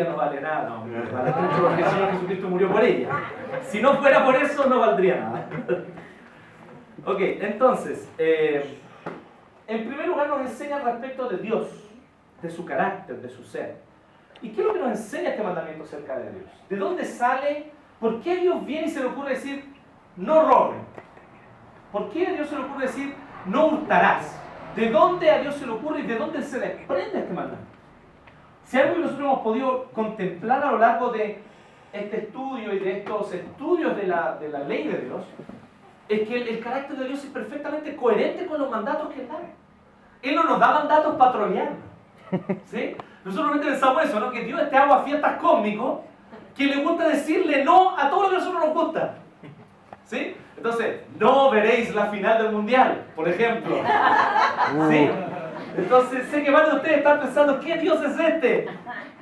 vida no vale nada, no, vale mucho porque el Señor Jesucristo murió por ella. Si no fuera por eso, no valdría nada. ok, entonces, eh, en primer lugar nos enseña respecto de Dios, de su carácter, de su ser. ¿Y qué es lo que nos enseña este mandamiento acerca de Dios? ¿De dónde sale? ¿Por qué Dios viene y se le ocurre decir, no roben? ¿Por qué a Dios se le ocurre decir, no hurtarás? ¿De dónde a Dios se le ocurre y de dónde se desprende este mandamiento? Si algo que nosotros hemos podido contemplar a lo largo de este estudio y de estos estudios de la, de la ley de Dios, es que el, carácter de Dios es perfectamente coherente con los mandatos que Él da. Él no nos da mandatos patrullar. ¿sí? Nosotros realmente pensamos eso, ¿no? que Dios este agua fiestas cósmico que le gusta decirle no a todo lo que a nosotros nos gusta. ¿Sí? Entonces, no veréis la final del mundial, por ejemplo. ¿Sí? Entonces, sé que varios de ustedes están pensando, ¿qué Dios es este?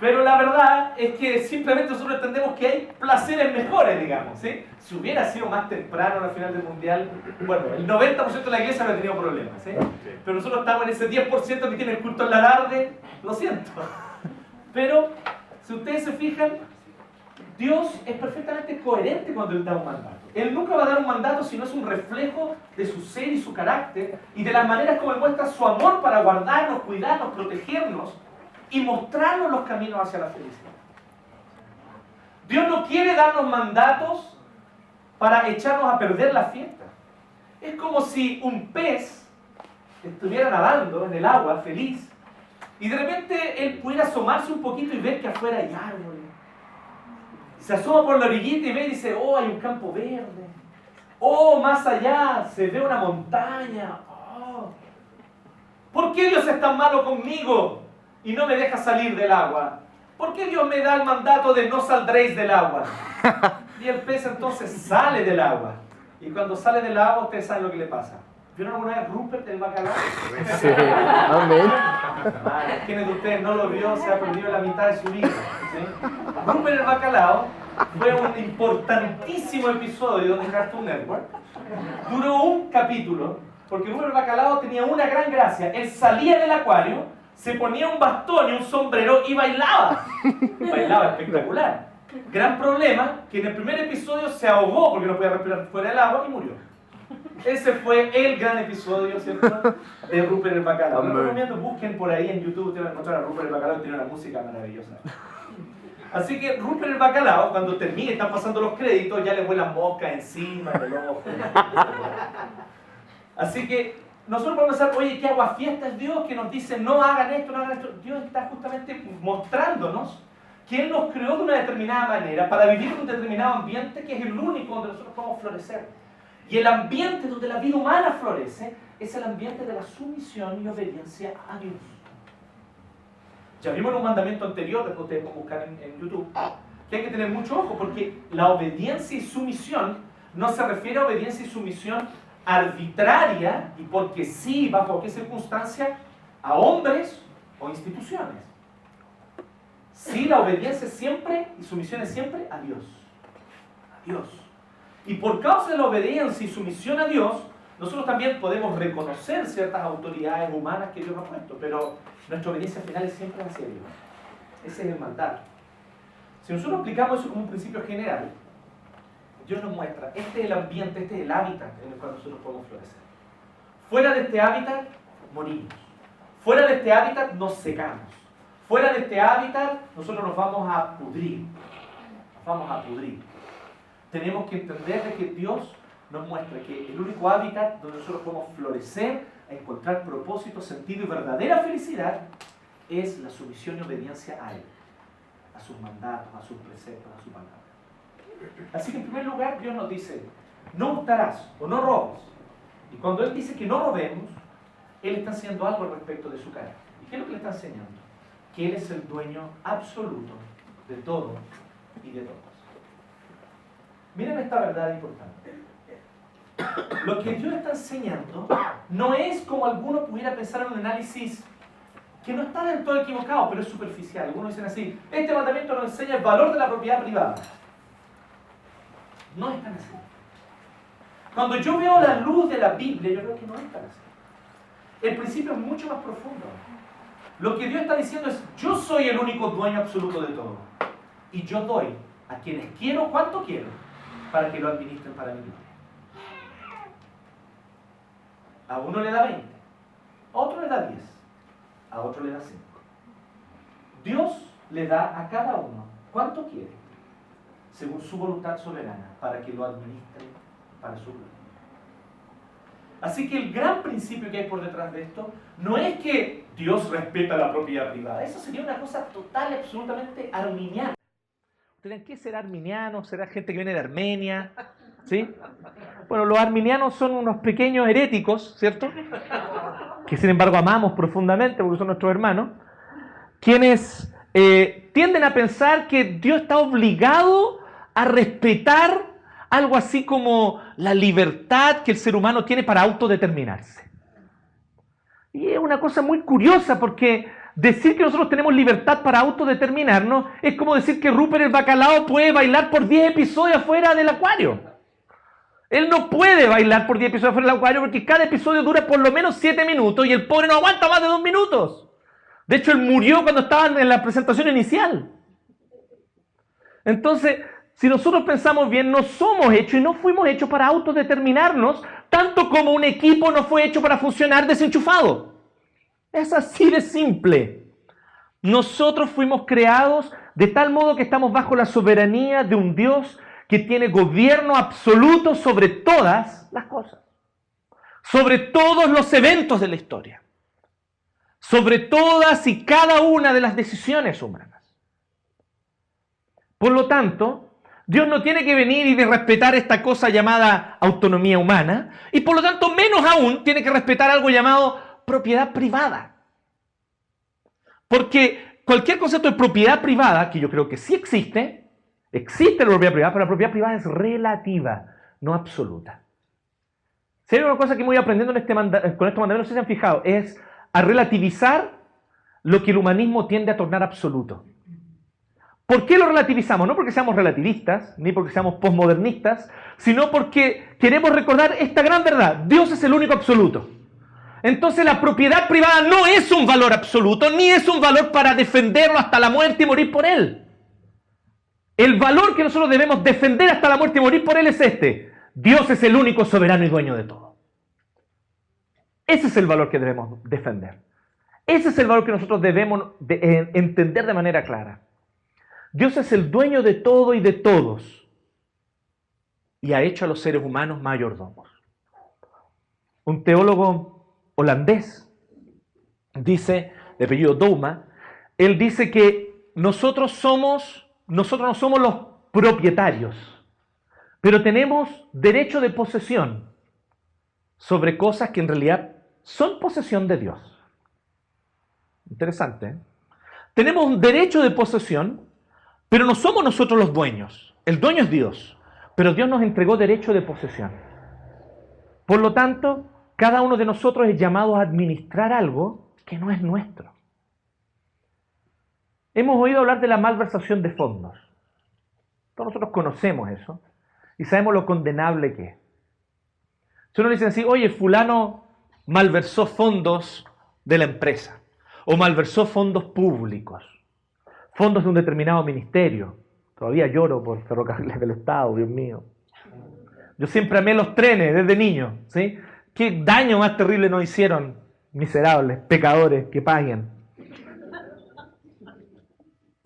Pero la verdad es que simplemente nosotros entendemos que hay placeres mejores, digamos. ¿sí? Si hubiera sido más temprano la final del mundial, bueno, el 90% de la iglesia no ha tenido problemas. ¿sí? Pero nosotros estamos en ese 10% que tiene el culto en la tarde, lo siento. Pero, si ustedes se fijan, Dios es perfectamente coherente cuando Él da un mandato. Él nunca va a dar un mandato si no es un reflejo de su ser y su carácter y de las maneras como muestra su amor para guardarnos, cuidarnos, protegernos y mostrarnos los caminos hacia la felicidad. Dios no quiere darnos mandatos para echarnos a perder la fiesta. Es como si un pez estuviera nadando en el agua feliz y de repente él pudiera asomarse un poquito y ver que afuera hay árboles se asoma por la orillita y ve y dice, oh, hay un campo verde. Oh, más allá se ve una montaña. Oh. ¿Por qué Dios es tan malo conmigo y no me deja salir del agua? ¿Por qué Dios me da el mandato de no saldréis del agua? Y el pez entonces sale del agua. Y cuando sale del agua, ustedes saben lo que le pasa. ¿Vieron alguna vez Rupert el bacalao? Sí, amén. ¿Quiénes de ustedes no lo vio? Se ha perdido la mitad de su vida. Rupert el bacalao fue un importantísimo episodio de Cartoon Network. Duró un capítulo, porque Rupert el bacalao tenía una gran gracia. Él salía del acuario, se ponía un bastón y un sombrero y bailaba. Bailaba espectacular. Gran problema, que en el primer episodio se ahogó porque no podía respirar fuera del agua y murió. Ese fue el gran episodio, ¿cierto? De Rupert el Bacalao. Lo recomiendo, busquen por ahí en YouTube, ustedes van a encontrar a Rupert el Bacalao tiene una música maravillosa. Así que Rupert el Bacalao, cuando termine, están pasando los créditos, ya le vuelan moscas encima. Así que nosotros podemos pensar, oye, qué fiesta es Dios que nos dice no hagan esto, no hagan esto. Dios está justamente mostrándonos que Él nos creó de una determinada manera para vivir en un determinado ambiente que es el único donde nosotros podemos florecer. Y el ambiente donde la vida humana florece es el ambiente de la sumisión y obediencia a Dios. Ya vimos en un mandamiento anterior, después ustedes pueden buscar en, YouTube, que hay que tener mucho ojo porque la obediencia y sumisión no se refiere a obediencia y sumisión arbitraria y porque sí, bajo qué circunstancia, a hombres o instituciones. Sí, la obediencia es siempre y sumisión es siempre a Dios. A Dios. Y por causa de la obediencia y sumisión a Dios, nosotros también podemos reconocer ciertas autoridades humanas que Dios ha puesto, pero nuestra obediencia final es siempre hacia Dios. Ese es el mandato. Si nosotros aplicamos eso como un principio general, Dios nos muestra, este es el ambiente, este es el hábitat en el cual nosotros podemos florecer. Fuera de este hábitat, morimos. Fuera de este hábitat, nos secamos. Fuera de este hábitat, nosotros nos vamos a pudrir. Nos vamos a pudrir tenemos que entender de que Dios nos muestra que el único hábitat donde nosotros podemos florecer, encontrar propósito, sentido y verdadera felicidad es la sumisión y obediencia a Él, a sus mandatos, a sus preceptos, a su palabra. Así que en primer lugar Dios nos dice, no gustarás o no robes. Y cuando Él dice que no robemos, Él está haciendo algo al respecto de su carácter. ¿Y qué es lo que le está enseñando? Que Él es el dueño absoluto de todo y de todo. Miren esta verdad importante. Lo que Dios está enseñando no es como alguno pudiera pensar en un análisis que no está del todo equivocado, pero es superficial. Algunos dicen así, este mandamiento nos enseña el valor de la propiedad privada. No es tan así. Cuando yo veo la luz de la Biblia, yo creo que no es tan así. El principio es mucho más profundo. Lo que Dios está diciendo es, yo soy el único dueño absoluto de todo. Y yo doy a quienes quiero cuánto quiero para que lo administren para mi gloria. A uno le da 20, a otro le da 10, a otro le da 5. Dios le da a cada uno cuánto quiere, según su voluntad soberana, para que lo administre para su gloria. Así que el gran principio que hay por detrás de esto no es que Dios respeta la propiedad privada. Eso sería una cosa total absolutamente arminiana. ¿Ustedes qué será arminiano? ¿Será gente que viene de Armenia? ¿Sí? Bueno, los arminianos son unos pequeños heréticos, ¿cierto? Que sin embargo amamos profundamente porque son nuestros hermanos, quienes eh, tienden a pensar que Dios está obligado a respetar algo así como la libertad que el ser humano tiene para autodeterminarse. Y es una cosa muy curiosa porque decir que nosotros tenemos libertad para autodeterminarnos es como decir que Rupert el bacalao puede bailar por 10 episodios afuera del acuario. Él no puede bailar por 10 episodios afuera del acuario porque cada episodio dura por lo menos 7 minutos y el pobre no aguanta más de 2 minutos. De hecho, él murió cuando estaban en la presentación inicial. Entonces, si nosotros pensamos bien, no somos hechos y no fuimos hechos para autodeterminarnos, tanto como un equipo no fue hecho para funcionar desenchufado. Es así de simple. Nosotros fuimos creados de tal modo que estamos bajo la soberanía de un Dios que tiene gobierno absoluto sobre todas las cosas, sobre todos los eventos de la historia, sobre todas y cada una de las decisiones humanas. Por lo tanto, Dios no tiene que venir y respetar esta cosa llamada autonomía humana y por lo tanto menos aún tiene que respetar algo llamado propiedad privada. Porque cualquier concepto de propiedad privada, que yo creo que sí existe, existe la propiedad privada, pero la propiedad privada es relativa, no absoluta. Si hay una cosa que voy aprendiendo en este con estos mandamientos, no sé si se han fijado, es a relativizar lo que el humanismo tiende a tornar absoluto. ¿Por qué lo relativizamos? No porque seamos relativistas, ni porque seamos posmodernistas, sino porque queremos recordar esta gran verdad. Dios es el único absoluto. Entonces la propiedad privada no es un valor absoluto, ni es un valor para defenderlo hasta la muerte y morir por él. El valor que nosotros debemos defender hasta la muerte y morir por él es este. Dios es el único soberano y dueño de todo. Ese es el valor que debemos defender. Ese es el valor que nosotros debemos eh, entender de manera clara. Dios es el dueño de todo y de todos y ha hecho a los seres humanos mayordomos. Un teólogo holandés dice, de apellido Douma, él dice que nosotros somos, nosotros no somos los propietarios, pero tenemos derecho de posesión sobre cosas que en realidad son posesión de Dios. Interesante. ¿eh? Tenemos un derecho de posesión pero no somos nosotros los dueños. El dueño es Dios. Pero Dios nos entregó derecho de posesión. Por lo tanto, cada uno de nosotros es llamado a administrar algo que no es nuestro. Hemos oído hablar de la malversación de fondos. Todos nosotros conocemos eso y sabemos lo condenable que es. Si uno dice así, oye, fulano malversó fondos de la empresa o malversó fondos públicos fondos de un determinado ministerio. Todavía lloro por ferrocarriles del Estado, Dios mío. Yo siempre amé los trenes desde niño, ¿sí? ¿Qué daño más terrible nos hicieron, miserables, pecadores, que paguen?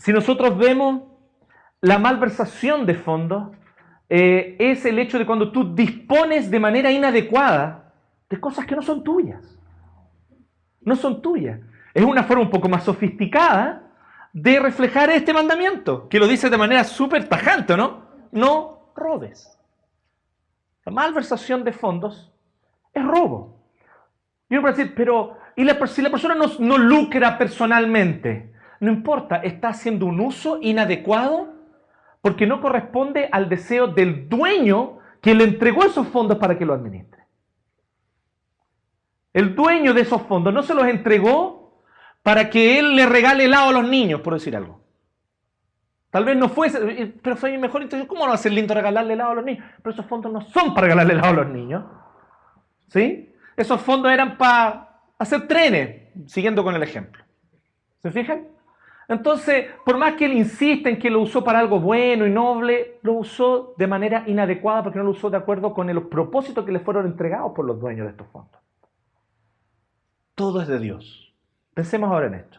Si nosotros vemos la malversación de fondos, eh, es el hecho de cuando tú dispones de manera inadecuada de cosas que no son tuyas. No son tuyas. Es una forma un poco más sofisticada de reflejar este mandamiento, que lo dice de manera súper tajante, ¿no? No robes. La malversación de fondos es robo. Y uno decir, pero ¿y si la persona no, no lucra personalmente? No importa, está haciendo un uso inadecuado porque no corresponde al deseo del dueño que le entregó esos fondos para que lo administre. El dueño de esos fondos no se los entregó para que él le regale helado a los niños, por decir algo. Tal vez no fuese, pero fue mi mejor intención. ¿Cómo no va a ser lindo regalarle helado a los niños? Pero esos fondos no son para regalarle helado a los niños. ¿Sí? Esos fondos eran para hacer trenes, siguiendo con el ejemplo. ¿Se fijan? Entonces, por más que él insista en que lo usó para algo bueno y noble, lo usó de manera inadecuada porque no lo usó de acuerdo con los propósitos que le fueron entregados por los dueños de estos fondos. Todo es de Dios. Pensemos ahora en esto.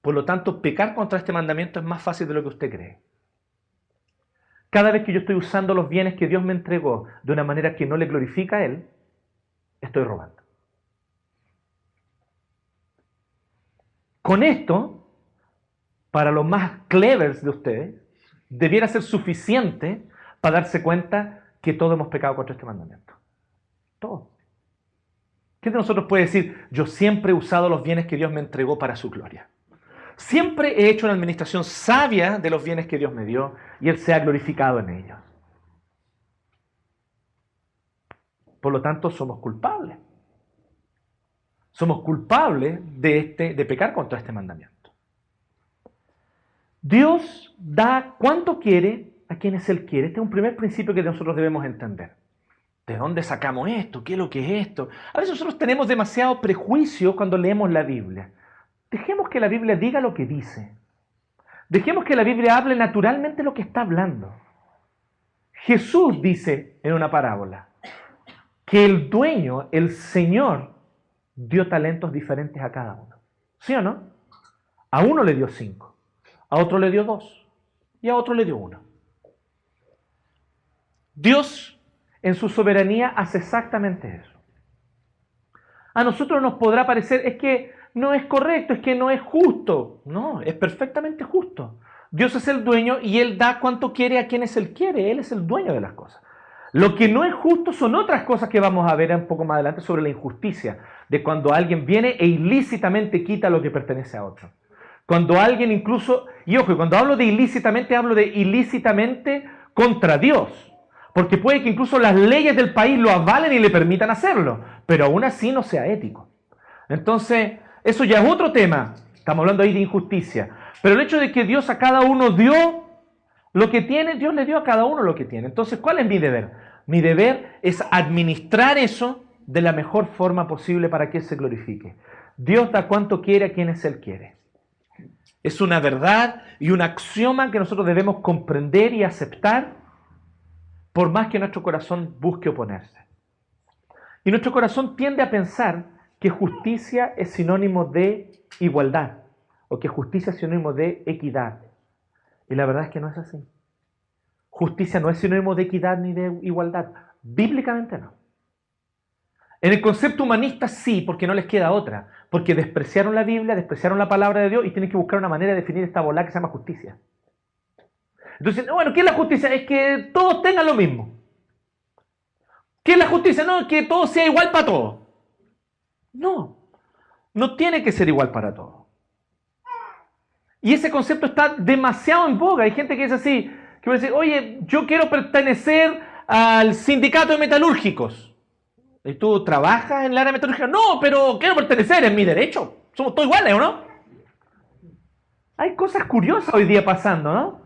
Por lo tanto, pecar contra este mandamiento es más fácil de lo que usted cree. Cada vez que yo estoy usando los bienes que Dios me entregó de una manera que no le glorifica a Él, estoy robando. Con esto, para los más clevers de ustedes, debiera ser suficiente para darse cuenta que todos hemos pecado contra este mandamiento. Todos. ¿Quién de nosotros puede decir, yo siempre he usado los bienes que Dios me entregó para su gloria? Siempre he hecho una administración sabia de los bienes que Dios me dio y Él se ha glorificado en ellos. Por lo tanto, somos culpables. Somos culpables de, este, de pecar contra este mandamiento. Dios da cuanto quiere a quienes Él quiere. Este es un primer principio que nosotros debemos entender. ¿De dónde sacamos esto? ¿Qué es lo que es esto? A veces nosotros tenemos demasiado prejuicio cuando leemos la Biblia. Dejemos que la Biblia diga lo que dice. Dejemos que la Biblia hable naturalmente lo que está hablando. Jesús dice en una parábola que el dueño, el Señor, dio talentos diferentes a cada uno. ¿Sí o no? A uno le dio cinco, a otro le dio dos y a otro le dio uno. Dios en su soberanía hace exactamente eso. A nosotros nos podrá parecer, es que no es correcto, es que no es justo. No, es perfectamente justo. Dios es el dueño y Él da cuanto quiere a quienes Él quiere. Él es el dueño de las cosas. Lo que no es justo son otras cosas que vamos a ver un poco más adelante sobre la injusticia, de cuando alguien viene e ilícitamente quita lo que pertenece a otro. Cuando alguien incluso, y ojo, cuando hablo de ilícitamente, hablo de ilícitamente contra Dios. Porque puede que incluso las leyes del país lo avalen y le permitan hacerlo, pero aún así no sea ético. Entonces, eso ya es otro tema. Estamos hablando ahí de injusticia. Pero el hecho de que Dios a cada uno dio lo que tiene, Dios le dio a cada uno lo que tiene. Entonces, ¿cuál es mi deber? Mi deber es administrar eso de la mejor forma posible para que se glorifique. Dios da cuanto quiere a quienes Él quiere. Es una verdad y un axioma que nosotros debemos comprender y aceptar por más que nuestro corazón busque oponerse. Y nuestro corazón tiende a pensar que justicia es sinónimo de igualdad o que justicia es sinónimo de equidad. Y la verdad es que no es así. Justicia no es sinónimo de equidad ni de igualdad. Bíblicamente no. En el concepto humanista sí, porque no les queda otra. Porque despreciaron la Biblia, despreciaron la palabra de Dios y tienen que buscar una manera de definir esta bola que se llama justicia. Entonces, bueno, ¿qué es la justicia? Es que todos tengan lo mismo. ¿Qué es la justicia? No, que todo sea igual para todos. No, no tiene que ser igual para todos. Y ese concepto está demasiado en boga. Hay gente que dice así, que va a decir, oye, yo quiero pertenecer al sindicato de metalúrgicos. ¿Y tú trabajas en el área metalúrgica? No, pero quiero pertenecer, es mi derecho. Somos todos iguales, ¿o no? Hay cosas curiosas hoy día pasando, ¿no?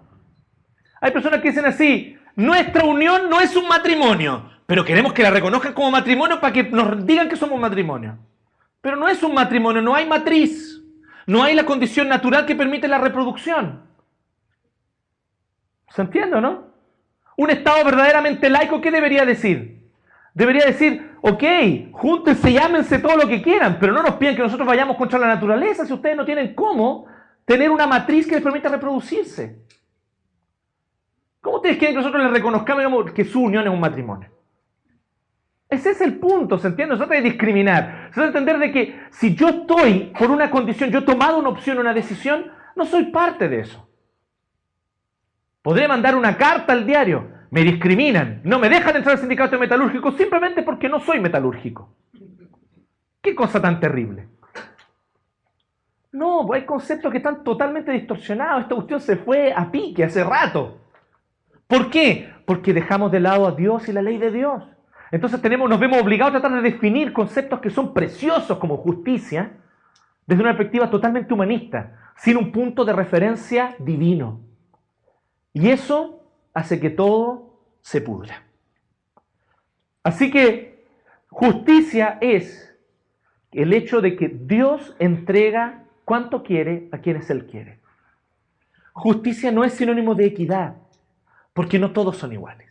Hay personas que dicen así, nuestra unión no es un matrimonio, pero queremos que la reconozcan como matrimonio para que nos digan que somos matrimonio. Pero no es un matrimonio, no hay matriz. No hay la condición natural que permite la reproducción. ¿Se entiende, no? Un Estado verdaderamente laico, ¿qué debería decir? Debería decir, ok, júntense y ámense todo lo que quieran, pero no nos piden que nosotros vayamos contra la naturaleza si ustedes no tienen cómo tener una matriz que les permita reproducirse. ¿Cómo ustedes quieren que nosotros les reconozcamos que su unión es un matrimonio? Ese es el punto, ¿se entiende? Se trata de discriminar. Se trata de entender de que si yo estoy por una condición, yo he tomado una opción, una decisión, no soy parte de eso. Podré mandar una carta al diario, me discriminan, no me dejan entrar al sindicato metalúrgico simplemente porque no soy metalúrgico. ¿Qué cosa tan terrible? No, pues hay conceptos que están totalmente distorsionados. Esta cuestión se fue a pique hace rato. ¿Por qué? Porque dejamos de lado a Dios y la ley de Dios. Entonces tenemos, nos vemos obligados a tratar de definir conceptos que son preciosos como justicia desde una perspectiva totalmente humanista, sin un punto de referencia divino. Y eso hace que todo se pudra. Así que justicia es el hecho de que Dios entrega cuanto quiere a quienes Él quiere. Justicia no es sinónimo de equidad, porque no todos son iguales.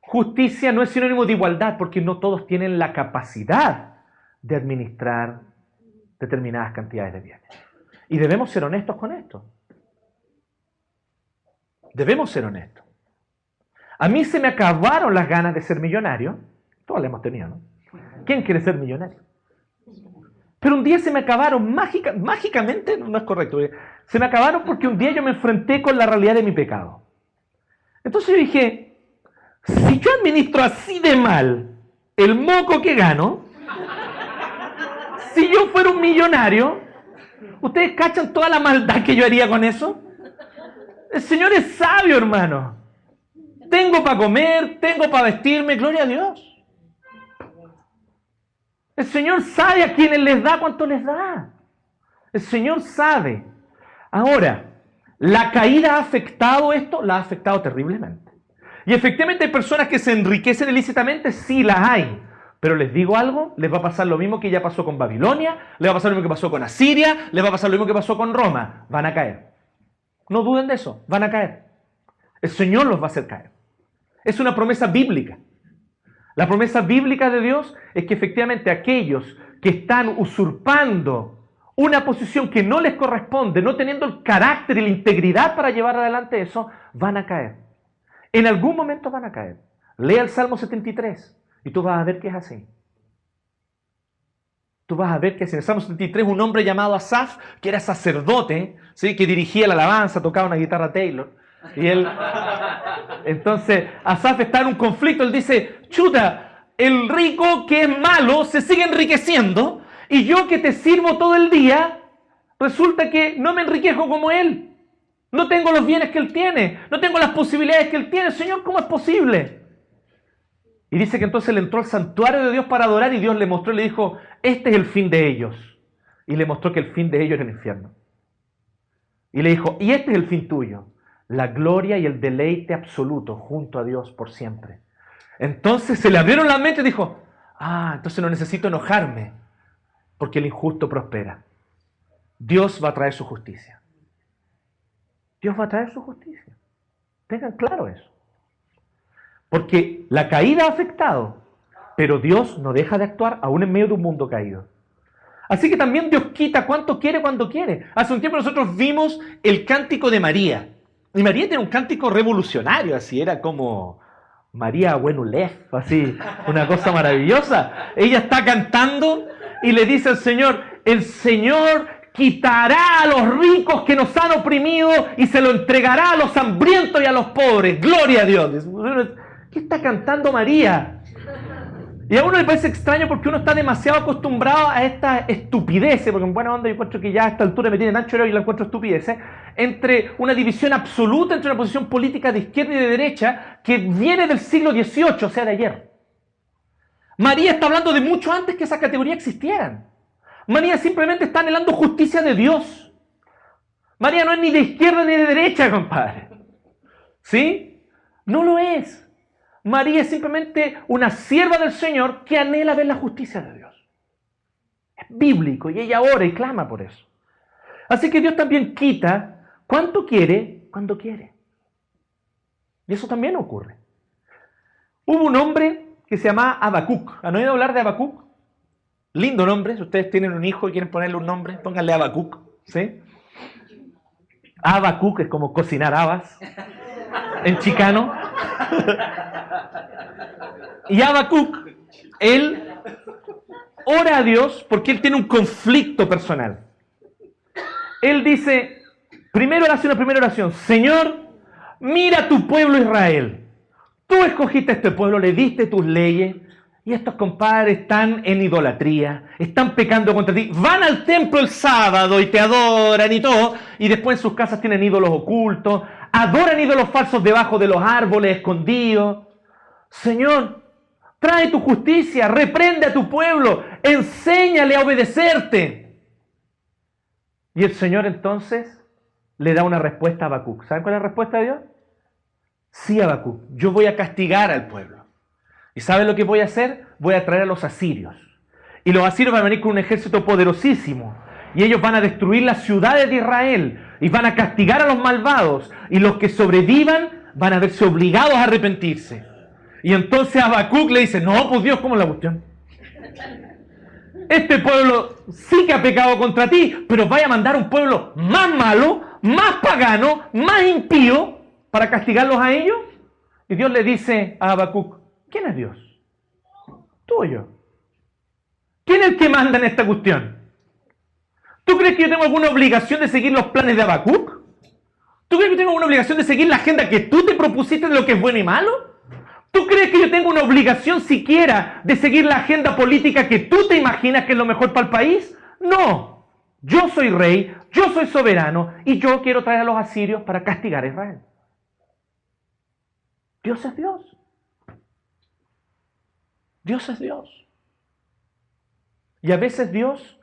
Justicia no es sinónimo de igualdad, porque no todos tienen la capacidad de administrar determinadas cantidades de bienes. Y debemos ser honestos con esto. Debemos ser honestos. A mí se me acabaron las ganas de ser millonario. Todos las hemos tenido, ¿no? ¿Quién quiere ser millonario? Pero un día se me acabaron mágica, mágicamente, no es correcto, se me acabaron porque un día yo me enfrenté con la realidad de mi pecado. Entonces yo dije, si yo administro así de mal el moco que gano, si yo fuera un millonario, ¿ustedes cachan toda la maldad que yo haría con eso? El Señor es sabio, hermano. Tengo para comer, tengo para vestirme, gloria a Dios. El Señor sabe a quienes les da cuánto les da. El Señor sabe. Ahora, ¿la caída ha afectado esto? La ha afectado terriblemente. Y efectivamente hay personas que se enriquecen ilícitamente, sí las hay. Pero les digo algo, les va a pasar lo mismo que ya pasó con Babilonia, les va a pasar lo mismo que pasó con Asiria, les va a pasar lo mismo que pasó con Roma. Van a caer. No duden de eso, van a caer. El Señor los va a hacer caer. Es una promesa bíblica. La promesa bíblica de Dios es que efectivamente aquellos que están usurpando una posición que no les corresponde, no teniendo el carácter y la integridad para llevar adelante eso, van a caer. En algún momento van a caer. Lea el Salmo 73 y tú vas a ver que es así. Tú vas a ver que en el Salmo 73 un hombre llamado Asaf, que era sacerdote, ¿sí? que dirigía la alabanza, tocaba una guitarra Taylor, y él, entonces, Asaf está en un conflicto. Él dice: Chuta, el rico que es malo se sigue enriqueciendo. Y yo que te sirvo todo el día, resulta que no me enriquejo como él. No tengo los bienes que él tiene. No tengo las posibilidades que él tiene. Señor, ¿cómo es posible? Y dice que entonces él entró al santuario de Dios para adorar y Dios le mostró y le dijo: Este es el fin de ellos. Y le mostró que el fin de ellos era el infierno. Y le dijo: Y este es el fin tuyo la gloria y el deleite absoluto junto a Dios por siempre. Entonces se le abrieron la mente y dijo, ah, entonces no necesito enojarme, porque el injusto prospera. Dios va a traer su justicia. Dios va a traer su justicia. Tengan claro eso. Porque la caída ha afectado, pero Dios no deja de actuar aún en medio de un mundo caído. Así que también Dios quita cuanto quiere cuando quiere. Hace un tiempo nosotros vimos el cántico de María. Y María tiene un cántico revolucionario, así era como María Buenulef, así, una cosa maravillosa. Ella está cantando y le dice al Señor, el Señor quitará a los ricos que nos han oprimido y se lo entregará a los hambrientos y a los pobres. Gloria a Dios. ¿Qué está cantando María? Y a uno le parece extraño porque uno está demasiado acostumbrado a esta estupidez, porque en buena onda yo encuentro que ya a esta altura me tiene Nacho y la encuentro estupidez, entre una división absoluta entre una posición política de izquierda y de derecha que viene del siglo XVIII, o sea, de ayer. María está hablando de mucho antes que esa categoría existieran. María simplemente está anhelando justicia de Dios. María no es ni de izquierda ni de derecha, compadre. ¿Sí? No lo es. María es simplemente una sierva del Señor que anhela ver la justicia de Dios. Es bíblico y ella ora y clama por eso. Así que Dios también quita cuanto quiere cuando quiere. Y eso también ocurre. Hubo un hombre que se llamaba Abacuc. ¿Han oído hablar de Abacuc? Lindo nombre. Si ustedes tienen un hijo y quieren ponerle un nombre, pónganle Abacuc. ¿sí? Abacuc es como cocinar habas en chicano. Y Habacuc, él ora a Dios porque él tiene un conflicto personal. Él dice, primero oración, primera oración, Señor, mira tu pueblo Israel. Tú escogiste a este pueblo, le diste tus leyes, y estos compadres están en idolatría, están pecando contra ti, van al templo el sábado y te adoran y todo, y después en sus casas tienen ídolos ocultos, adoran ídolos falsos debajo de los árboles escondidos. Señor, Trae tu justicia, reprende a tu pueblo, enséñale a obedecerte. Y el Señor entonces le da una respuesta a Habacuc. ¿Saben cuál es la respuesta de Dios? Sí, Habacuc, yo voy a castigar al pueblo. ¿Y saben lo que voy a hacer? Voy a traer a los asirios. Y los asirios van a venir con un ejército poderosísimo. Y ellos van a destruir las ciudades de Israel. Y van a castigar a los malvados. Y los que sobrevivan van a verse obligados a arrepentirse. Y entonces Habacuc le dice, no, pues Dios, ¿cómo es la cuestión? Este pueblo sí que ha pecado contra ti, pero vaya a mandar un pueblo más malo, más pagano, más impío, para castigarlos a ellos. Y Dios le dice a Habacuc, ¿quién es Dios? Tú o yo. ¿Quién es el que manda en esta cuestión? ¿Tú crees que yo tengo alguna obligación de seguir los planes de Habacuc? ¿Tú crees que yo tengo alguna obligación de seguir la agenda que tú te propusiste de lo que es bueno y malo? ¿Tú crees que yo tengo una obligación siquiera de seguir la agenda política que tú te imaginas que es lo mejor para el país? No. Yo soy rey, yo soy soberano y yo quiero traer a los asirios para castigar a Israel. Dios es Dios. Dios es Dios. Y a veces Dios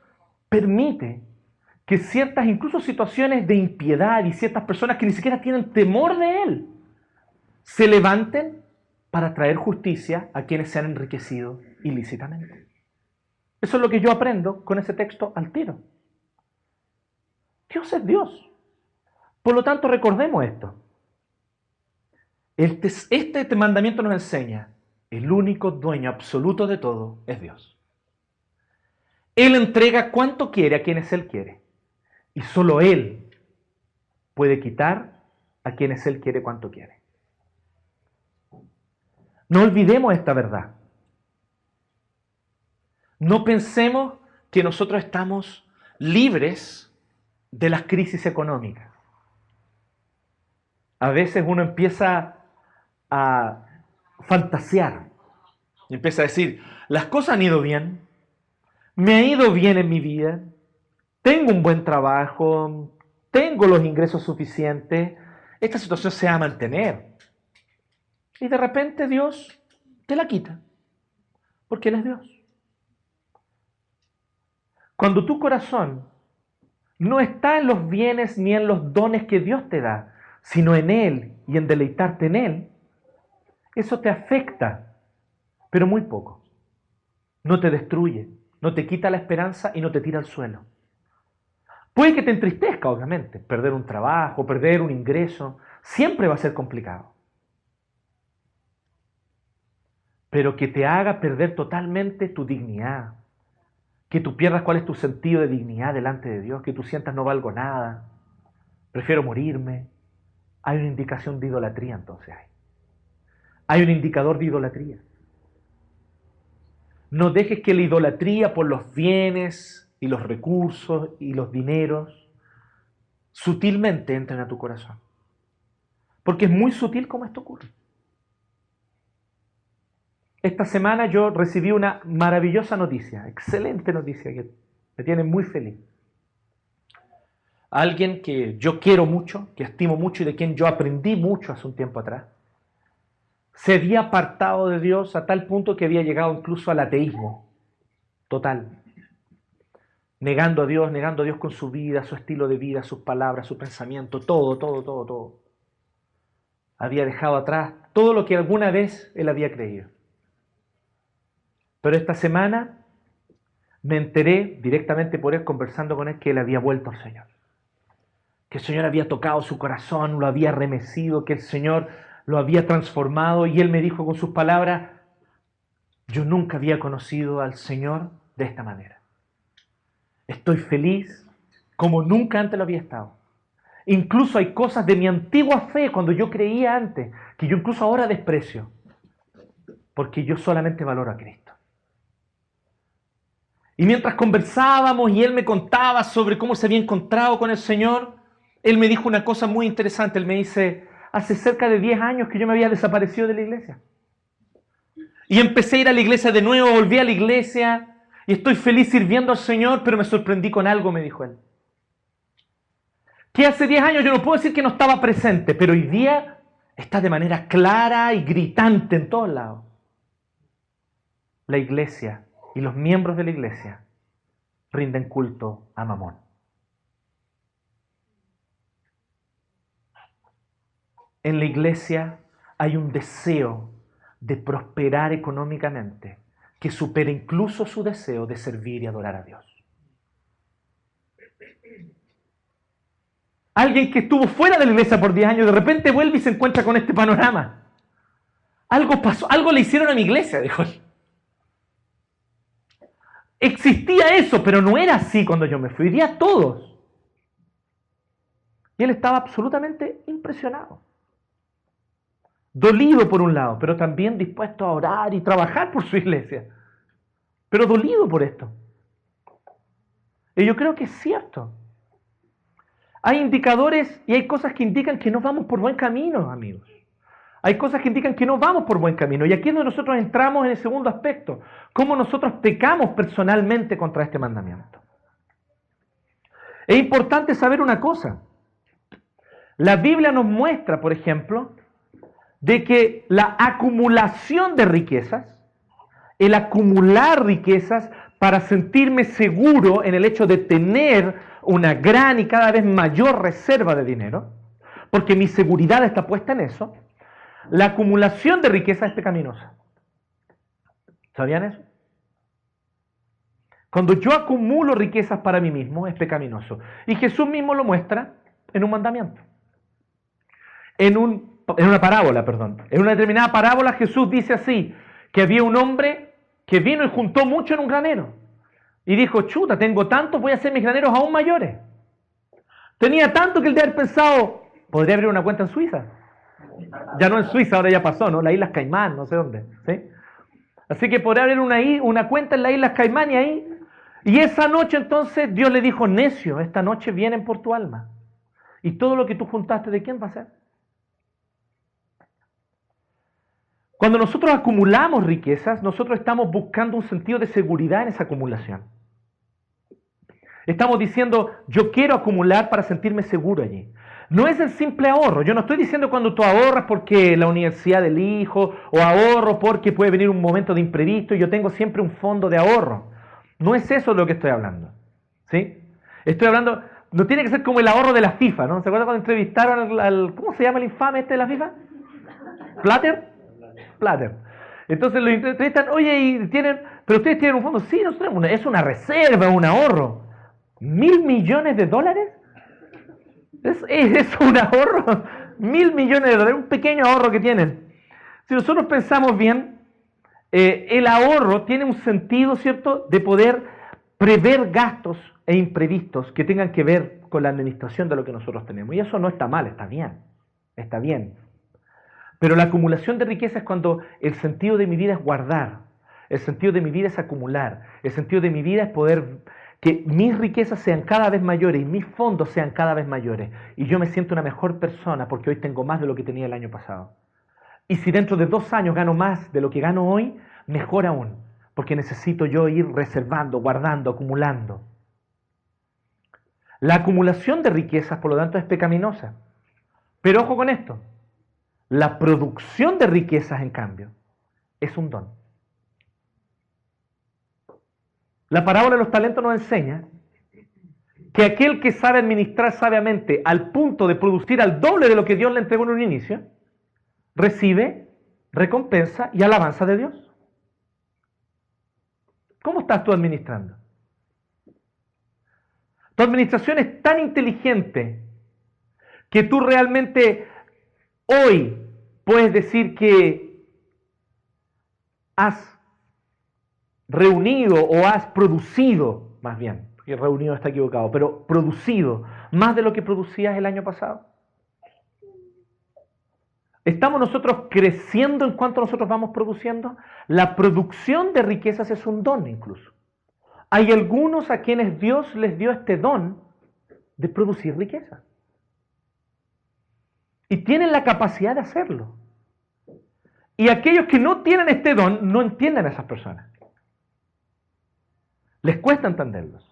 permite que ciertas, incluso situaciones de impiedad y ciertas personas que ni siquiera tienen temor de Él, se levanten para traer justicia a quienes se han enriquecido ilícitamente. Eso es lo que yo aprendo con ese texto al tiro. Dios es Dios. Por lo tanto, recordemos esto. Este, este mandamiento nos enseña, el único dueño absoluto de todo es Dios. Él entrega cuanto quiere a quienes Él quiere. Y solo Él puede quitar a quienes Él quiere cuanto quiere. No olvidemos esta verdad. No pensemos que nosotros estamos libres de las crisis económicas. A veces uno empieza a fantasear y empieza a decir, las cosas han ido bien, me ha ido bien en mi vida, tengo un buen trabajo, tengo los ingresos suficientes, esta situación se va a mantener. Y de repente Dios te la quita, porque Él es Dios. Cuando tu corazón no está en los bienes ni en los dones que Dios te da, sino en Él y en deleitarte en Él, eso te afecta, pero muy poco. No te destruye, no te quita la esperanza y no te tira al suelo. Puede que te entristezca, obviamente, perder un trabajo, perder un ingreso, siempre va a ser complicado. pero que te haga perder totalmente tu dignidad. Que tú pierdas cuál es tu sentido de dignidad delante de Dios, que tú sientas no valgo nada, prefiero morirme. Hay una indicación de idolatría entonces hay. Hay un indicador de idolatría. No dejes que la idolatría por los bienes y los recursos y los dineros sutilmente entren a tu corazón. Porque es muy sutil como esto ocurre. Esta semana yo recibí una maravillosa noticia, excelente noticia que me tiene muy feliz. Alguien que yo quiero mucho, que estimo mucho y de quien yo aprendí mucho hace un tiempo atrás, se había apartado de Dios a tal punto que había llegado incluso al ateísmo total, negando a Dios, negando a Dios con su vida, su estilo de vida, sus palabras, su pensamiento, todo, todo, todo, todo. Había dejado atrás todo lo que alguna vez él había creído. Pero esta semana me enteré directamente por él conversando con él que él había vuelto al Señor. Que el Señor había tocado su corazón, lo había remecido, que el Señor lo había transformado y él me dijo con sus palabras, yo nunca había conocido al Señor de esta manera. Estoy feliz como nunca antes lo había estado. Incluso hay cosas de mi antigua fe, cuando yo creía antes, que yo incluso ahora desprecio, porque yo solamente valoro a Cristo. Y mientras conversábamos y él me contaba sobre cómo se había encontrado con el Señor, él me dijo una cosa muy interesante. Él me dice, hace cerca de 10 años que yo me había desaparecido de la iglesia. Y empecé a ir a la iglesia de nuevo, volví a la iglesia y estoy feliz sirviendo al Señor, pero me sorprendí con algo, me dijo él. Que hace 10 años yo no puedo decir que no estaba presente, pero hoy día está de manera clara y gritante en todos lados. La iglesia y los miembros de la iglesia rinden culto a Mamón. En la iglesia hay un deseo de prosperar económicamente que supera incluso su deseo de servir y adorar a Dios. Alguien que estuvo fuera de la iglesia por 10 años, de repente vuelve y se encuentra con este panorama. Algo pasó, algo le hicieron a mi iglesia, dijo él. Existía eso, pero no era así cuando yo me fui, iría a todos. Y él estaba absolutamente impresionado. Dolido por un lado, pero también dispuesto a orar y trabajar por su iglesia. Pero dolido por esto. Y yo creo que es cierto. Hay indicadores y hay cosas que indican que no vamos por buen camino, amigos. Hay cosas que indican que no vamos por buen camino. Y aquí es donde nosotros entramos en el segundo aspecto. Cómo nosotros pecamos personalmente contra este mandamiento. Es importante saber una cosa. La Biblia nos muestra, por ejemplo, de que la acumulación de riquezas, el acumular riquezas para sentirme seguro en el hecho de tener una gran y cada vez mayor reserva de dinero, porque mi seguridad está puesta en eso, la acumulación de riqueza es pecaminosa. ¿Sabían eso? Cuando yo acumulo riquezas para mí mismo es pecaminoso. Y Jesús mismo lo muestra en un mandamiento. En, un, en una parábola, perdón. En una determinada parábola Jesús dice así, que había un hombre que vino y juntó mucho en un granero. Y dijo, chuta, tengo tanto, voy a hacer mis graneros aún mayores. Tenía tanto que el de haber pensado, podría abrir una cuenta en Suiza. Ya no en Suiza, ahora ya pasó, ¿no? Las Islas Caimán, no sé dónde. ¿sí? Así que podría abrir una, una cuenta en las Islas Caimán y ahí. Y esa noche entonces Dios le dijo, necio, esta noche vienen por tu alma. Y todo lo que tú juntaste, ¿de quién va a ser? Cuando nosotros acumulamos riquezas, nosotros estamos buscando un sentido de seguridad en esa acumulación. Estamos diciendo, yo quiero acumular para sentirme seguro allí. No es el simple ahorro. Yo no estoy diciendo cuando tú ahorras porque la universidad del hijo o ahorro porque puede venir un momento de imprevisto y yo tengo siempre un fondo de ahorro. No es eso lo que estoy hablando. ¿Sí? Estoy hablando, no tiene que ser como el ahorro de la FIFA, ¿no? ¿Se acuerdan cuando entrevistaron al, ¿cómo se llama el infame este de la FIFA? ¿Platter? Platter. Entonces lo entrevistan, oye, y tienen, pero ustedes tienen un fondo, sí, no tenemos es una reserva, un ahorro. ¿Mil millones de dólares? Es, un ahorro, mil millones de dólares, un pequeño ahorro que tienen. Si nosotros pensamos bien, eh, el ahorro tiene un sentido, ¿cierto?, de poder prever gastos e imprevistos que tengan que ver con la administración de lo que nosotros tenemos. Y eso no está mal, está bien, está bien. Pero la acumulación de riqueza es cuando el sentido de mi vida es guardar, el sentido de mi vida es acumular, el sentido de mi vida es poder que mis riquezas sean cada vez mayores y mis fondos sean cada vez mayores. Y yo me siento una mejor persona porque hoy tengo más de lo que tenía el año pasado. Y si dentro de dos años gano más de lo que gano hoy, mejor aún, porque necesito yo ir reservando, guardando, acumulando. La acumulación de riquezas, por lo tanto, es pecaminosa. Pero ojo con esto, la producción de riquezas, en cambio, es un don. La parábola de los talentos nos enseña que aquel que sabe administrar sabiamente al punto de producir al doble de lo que Dios le entregó en un inicio, recibe recompensa y alabanza de Dios. ¿Cómo estás tú administrando? Tu administración es tan inteligente que tú realmente hoy puedes decir que has reunido o has producido, más bien, porque reunido está equivocado, pero producido más de lo que producías el año pasado? ¿Estamos nosotros creciendo en cuanto nosotros vamos produciendo? La producción de riquezas es un don incluso. Hay algunos a quienes Dios les dio este don de producir riqueza. Y tienen la capacidad de hacerlo. Y aquellos que no tienen este don no entienden a esas personas. Les cuesta entenderlos.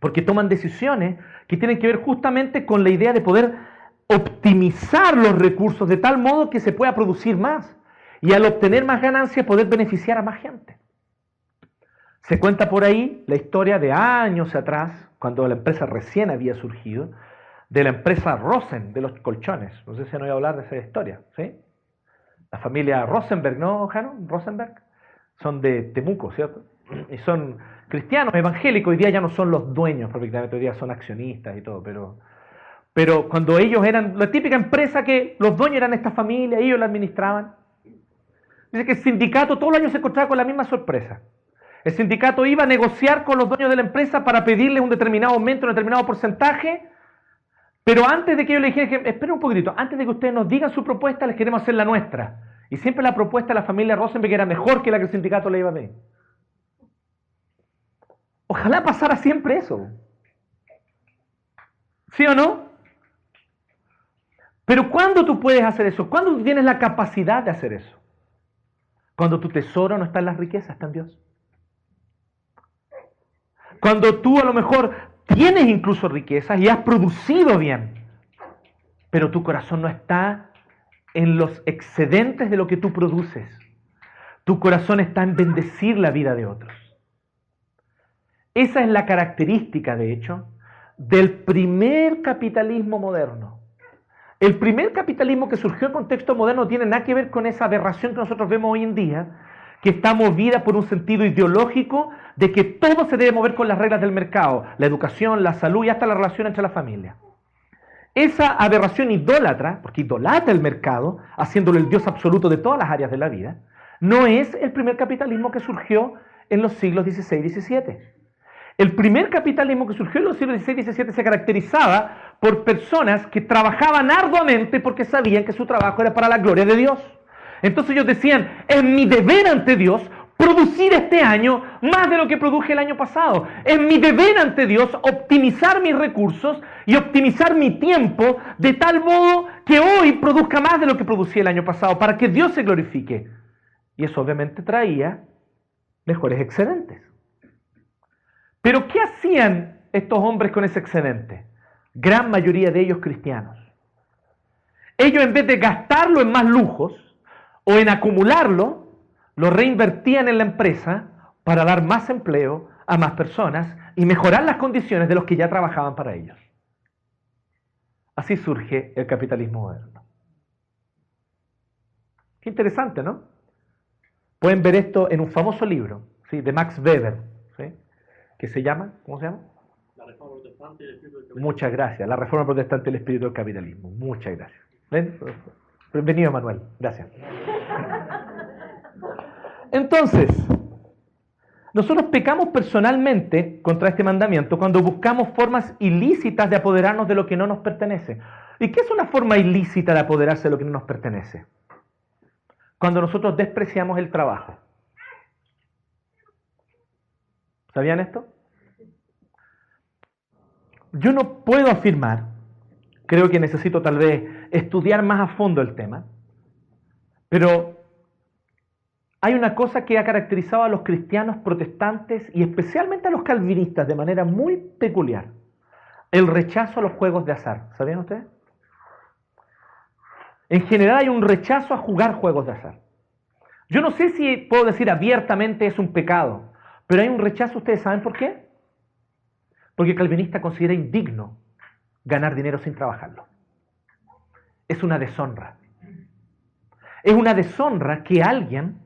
Porque toman decisiones que tienen que ver justamente con la idea de poder optimizar los recursos de tal modo que se pueda producir más. Y al obtener más ganancias poder beneficiar a más gente. Se cuenta por ahí la historia de años atrás, cuando la empresa recién había surgido, de la empresa Rosen, de los colchones. No sé si voy a hablar de esa historia, ¿sí? La familia Rosenberg, ¿no, Jano? Rosenberg. son de Temuco, ¿cierto? Y son cristianos, evangélicos, hoy día ya no son los dueños, prácticamente hoy día son accionistas y todo, pero, pero cuando ellos eran la típica empresa que los dueños eran esta familia, ellos la administraban. Dice que el sindicato todos los años se encontraba con la misma sorpresa. El sindicato iba a negociar con los dueños de la empresa para pedirle un determinado aumento, un determinado porcentaje, pero antes de que ellos le dijeran, esperen un poquitito, antes de que ustedes nos digan su propuesta, les queremos hacer la nuestra. Y siempre la propuesta de la familia Rosenberg era mejor que la que el sindicato le iba a pedir. Ojalá pasara siempre eso. ¿Sí o no? Pero ¿cuándo tú puedes hacer eso? ¿Cuándo tú tienes la capacidad de hacer eso? Cuando tu tesoro no está en las riquezas, está en Dios. Cuando tú a lo mejor tienes incluso riquezas y has producido bien, pero tu corazón no está en los excedentes de lo que tú produces. Tu corazón está en bendecir la vida de otros. Esa es la característica, de hecho, del primer capitalismo moderno. El primer capitalismo que surgió en contexto moderno tiene nada que ver con esa aberración que nosotros vemos hoy en día, que está movida por un sentido ideológico de que todo se debe mover con las reglas del mercado, la educación, la salud y hasta la relación entre la familia. Esa aberración idólatra, porque idolatra el mercado, haciéndolo el Dios absoluto de todas las áreas de la vida, no es el primer capitalismo que surgió en los siglos XVI y XVII. El primer capitalismo que surgió en los siglos XVI y XVII se caracterizaba por personas que trabajaban arduamente porque sabían que su trabajo era para la gloria de Dios. Entonces ellos decían, es mi deber ante Dios producir este año más de lo que produje el año pasado. Es mi deber ante Dios optimizar mis recursos y optimizar mi tiempo de tal modo que hoy produzca más de lo que producía el año pasado, para que Dios se glorifique. Y eso obviamente traía mejores excedentes. Pero ¿qué hacían estos hombres con ese excedente? Gran mayoría de ellos cristianos. Ellos en vez de gastarlo en más lujos, o en acumularlo, lo reinvertían en la empresa para dar más empleo a más personas y mejorar las condiciones de los que ya trabajaban para ellos. Así surge el capitalismo moderno. Qué interesante, ¿no? Pueden ver esto en un famoso libro ¿sí? de Max Weber, ¿sí? que se llama, ¿cómo se llama? La Reforma Protestante y el Espíritu del Capitalismo. Muchas gracias, la Reforma Protestante y el Espíritu del Capitalismo. Muchas gracias. ¿Ven? Bienvenido, Manuel. Gracias. Entonces, nosotros pecamos personalmente contra este mandamiento cuando buscamos formas ilícitas de apoderarnos de lo que no nos pertenece. ¿Y qué es una forma ilícita de apoderarse de lo que no nos pertenece? Cuando nosotros despreciamos el trabajo. ¿Sabían esto? Yo no puedo afirmar, creo que necesito tal vez estudiar más a fondo el tema, pero hay una cosa que ha caracterizado a los cristianos protestantes y especialmente a los calvinistas de manera muy peculiar, el rechazo a los juegos de azar. ¿Sabían ustedes? En general hay un rechazo a jugar juegos de azar. Yo no sé si puedo decir abiertamente es un pecado, pero hay un rechazo, ¿ustedes saben por qué? Porque el calvinista considera indigno ganar dinero sin trabajarlo es una deshonra. Es una deshonra que alguien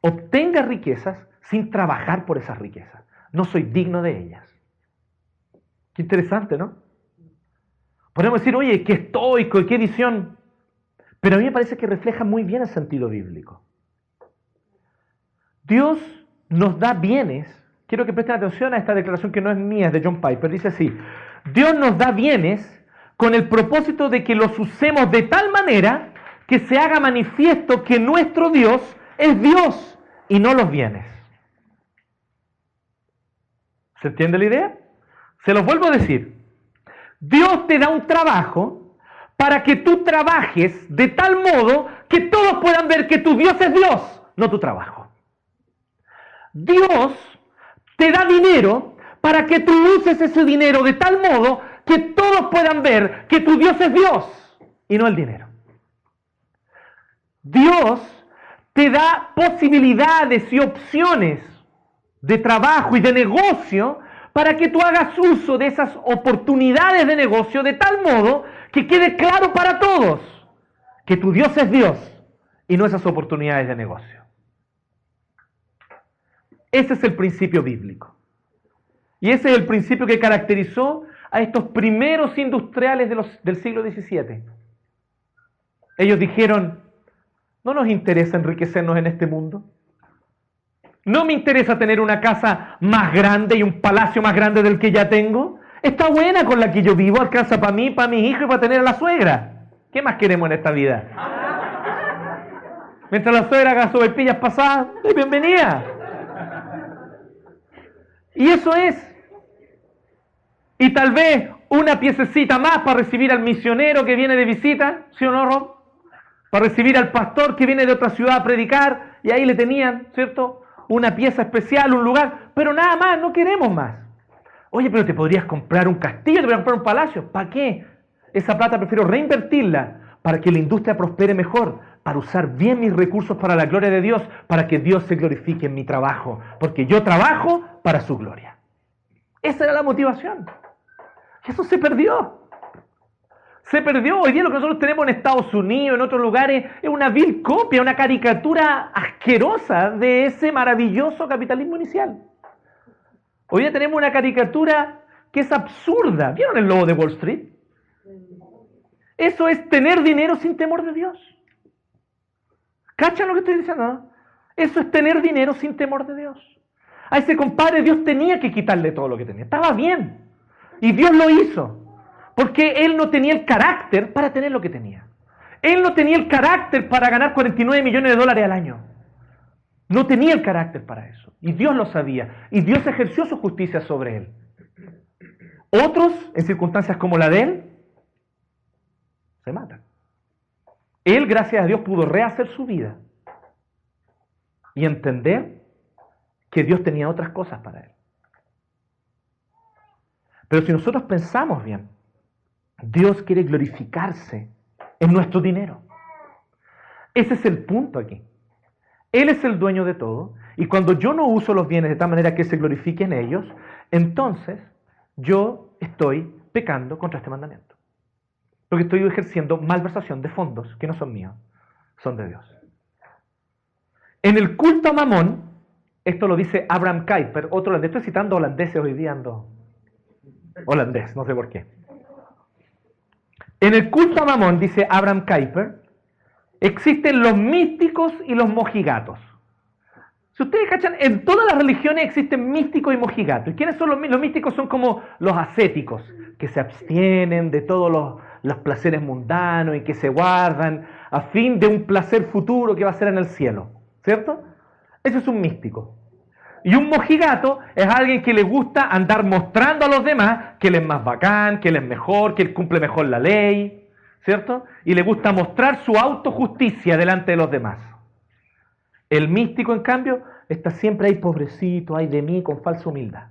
obtenga riquezas sin trabajar por esas riquezas. No soy digno de ellas. Qué interesante, ¿no? Podemos decir, oye, qué estoico qué visión. Pero a mí me parece que refleja muy bien el sentido bíblico. Dios nos da bienes. Quiero que presten atención a esta declaración que no es mía, es de John Piper. Dice así, Dios nos da bienes con el propósito de que los usemos de tal manera que se haga manifiesto que nuestro Dios es Dios y no los bienes. ¿Se entiende la idea? Se los vuelvo a decir. Dios te da un trabajo para que tú trabajes de tal modo que todos puedan ver que tu Dios es Dios, no tu trabajo. Dios te da dinero para que tú uses ese dinero de tal modo que todos puedan ver que tu Dios es Dios y no el dinero. Dios te da posibilidades y opciones de trabajo y de negocio para que tú hagas uso de esas oportunidades de negocio de tal modo que quede claro para todos que tu Dios es Dios y no esas oportunidades de negocio. Ese es el principio bíblico. Y ese es el principio que caracterizó a estos primeros industriales del siglo XVII. Ellos dijeron, no nos interesa enriquecernos en este mundo. No me interesa tener una casa más grande y un palacio más grande del que ya tengo. Está buena con la que yo vivo, alcanza para mí, para mi hijo y para tener a la suegra. ¿Qué más queremos en esta vida? Mientras la suegra haga sobrepillas pasadas, bienvenida. Y eso es. Y tal vez una piececita más para recibir al misionero que viene de visita, ¿sí o no, Rob? Para recibir al pastor que viene de otra ciudad a predicar, y ahí le tenían, ¿cierto? Una pieza especial, un lugar, pero nada más, no queremos más. Oye, pero te podrías comprar un castillo, te podrías comprar un palacio. ¿Para qué? Esa plata prefiero reinvertirla para que la industria prospere mejor, para usar bien mis recursos para la gloria de Dios, para que Dios se glorifique en mi trabajo, porque yo trabajo para su gloria. Esa era la motivación. Eso se perdió. Se perdió. Hoy día lo que nosotros tenemos en Estados Unidos, en otros lugares, es una vil copia, una caricatura asquerosa de ese maravilloso capitalismo inicial. Hoy día tenemos una caricatura que es absurda. ¿Vieron el lobo de Wall Street? Eso es tener dinero sin temor de Dios. ¿Cachan lo que estoy diciendo? Eso es tener dinero sin temor de Dios. A ese compadre Dios tenía que quitarle todo lo que tenía. Estaba bien. Y Dios lo hizo. Porque él no tenía el carácter para tener lo que tenía. Él no tenía el carácter para ganar 49 millones de dólares al año. No tenía el carácter para eso. Y Dios lo sabía. Y Dios ejerció su justicia sobre él. Otros, en circunstancias como la de él, se matan. Él, gracias a Dios, pudo rehacer su vida y entender que Dios tenía otras cosas para él. Pero si nosotros pensamos bien, Dios quiere glorificarse en nuestro dinero. Ese es el punto aquí. Él es el dueño de todo y cuando yo no uso los bienes de tal manera que se glorifiquen ellos, entonces yo estoy pecando contra este mandamiento. Porque estoy ejerciendo malversación de fondos que no son míos, son de Dios. En el culto a Mamón, esto lo dice Abraham Kuyper, otro holandés, estoy citando holandeses hoy día, ando holandés, no sé por qué. En el culto a Mamón, dice Abraham Kuyper, existen los místicos y los mojigatos. Si ustedes cachan, en todas las religiones existen místicos y mojigatos. ¿Y quiénes son los, los místicos? Son como los ascéticos, que se abstienen de todos los, los placeres mundanos y que se guardan a fin de un placer futuro que va a ser en el cielo. ¿Cierto? Ese es un místico. Y un mojigato es alguien que le gusta andar mostrando a los demás que él es más bacán, que él es mejor, que él cumple mejor la ley, ¿cierto? Y le gusta mostrar su autojusticia delante de los demás. El místico, en cambio, está siempre ahí pobrecito, ay de mí, con falsa humildad.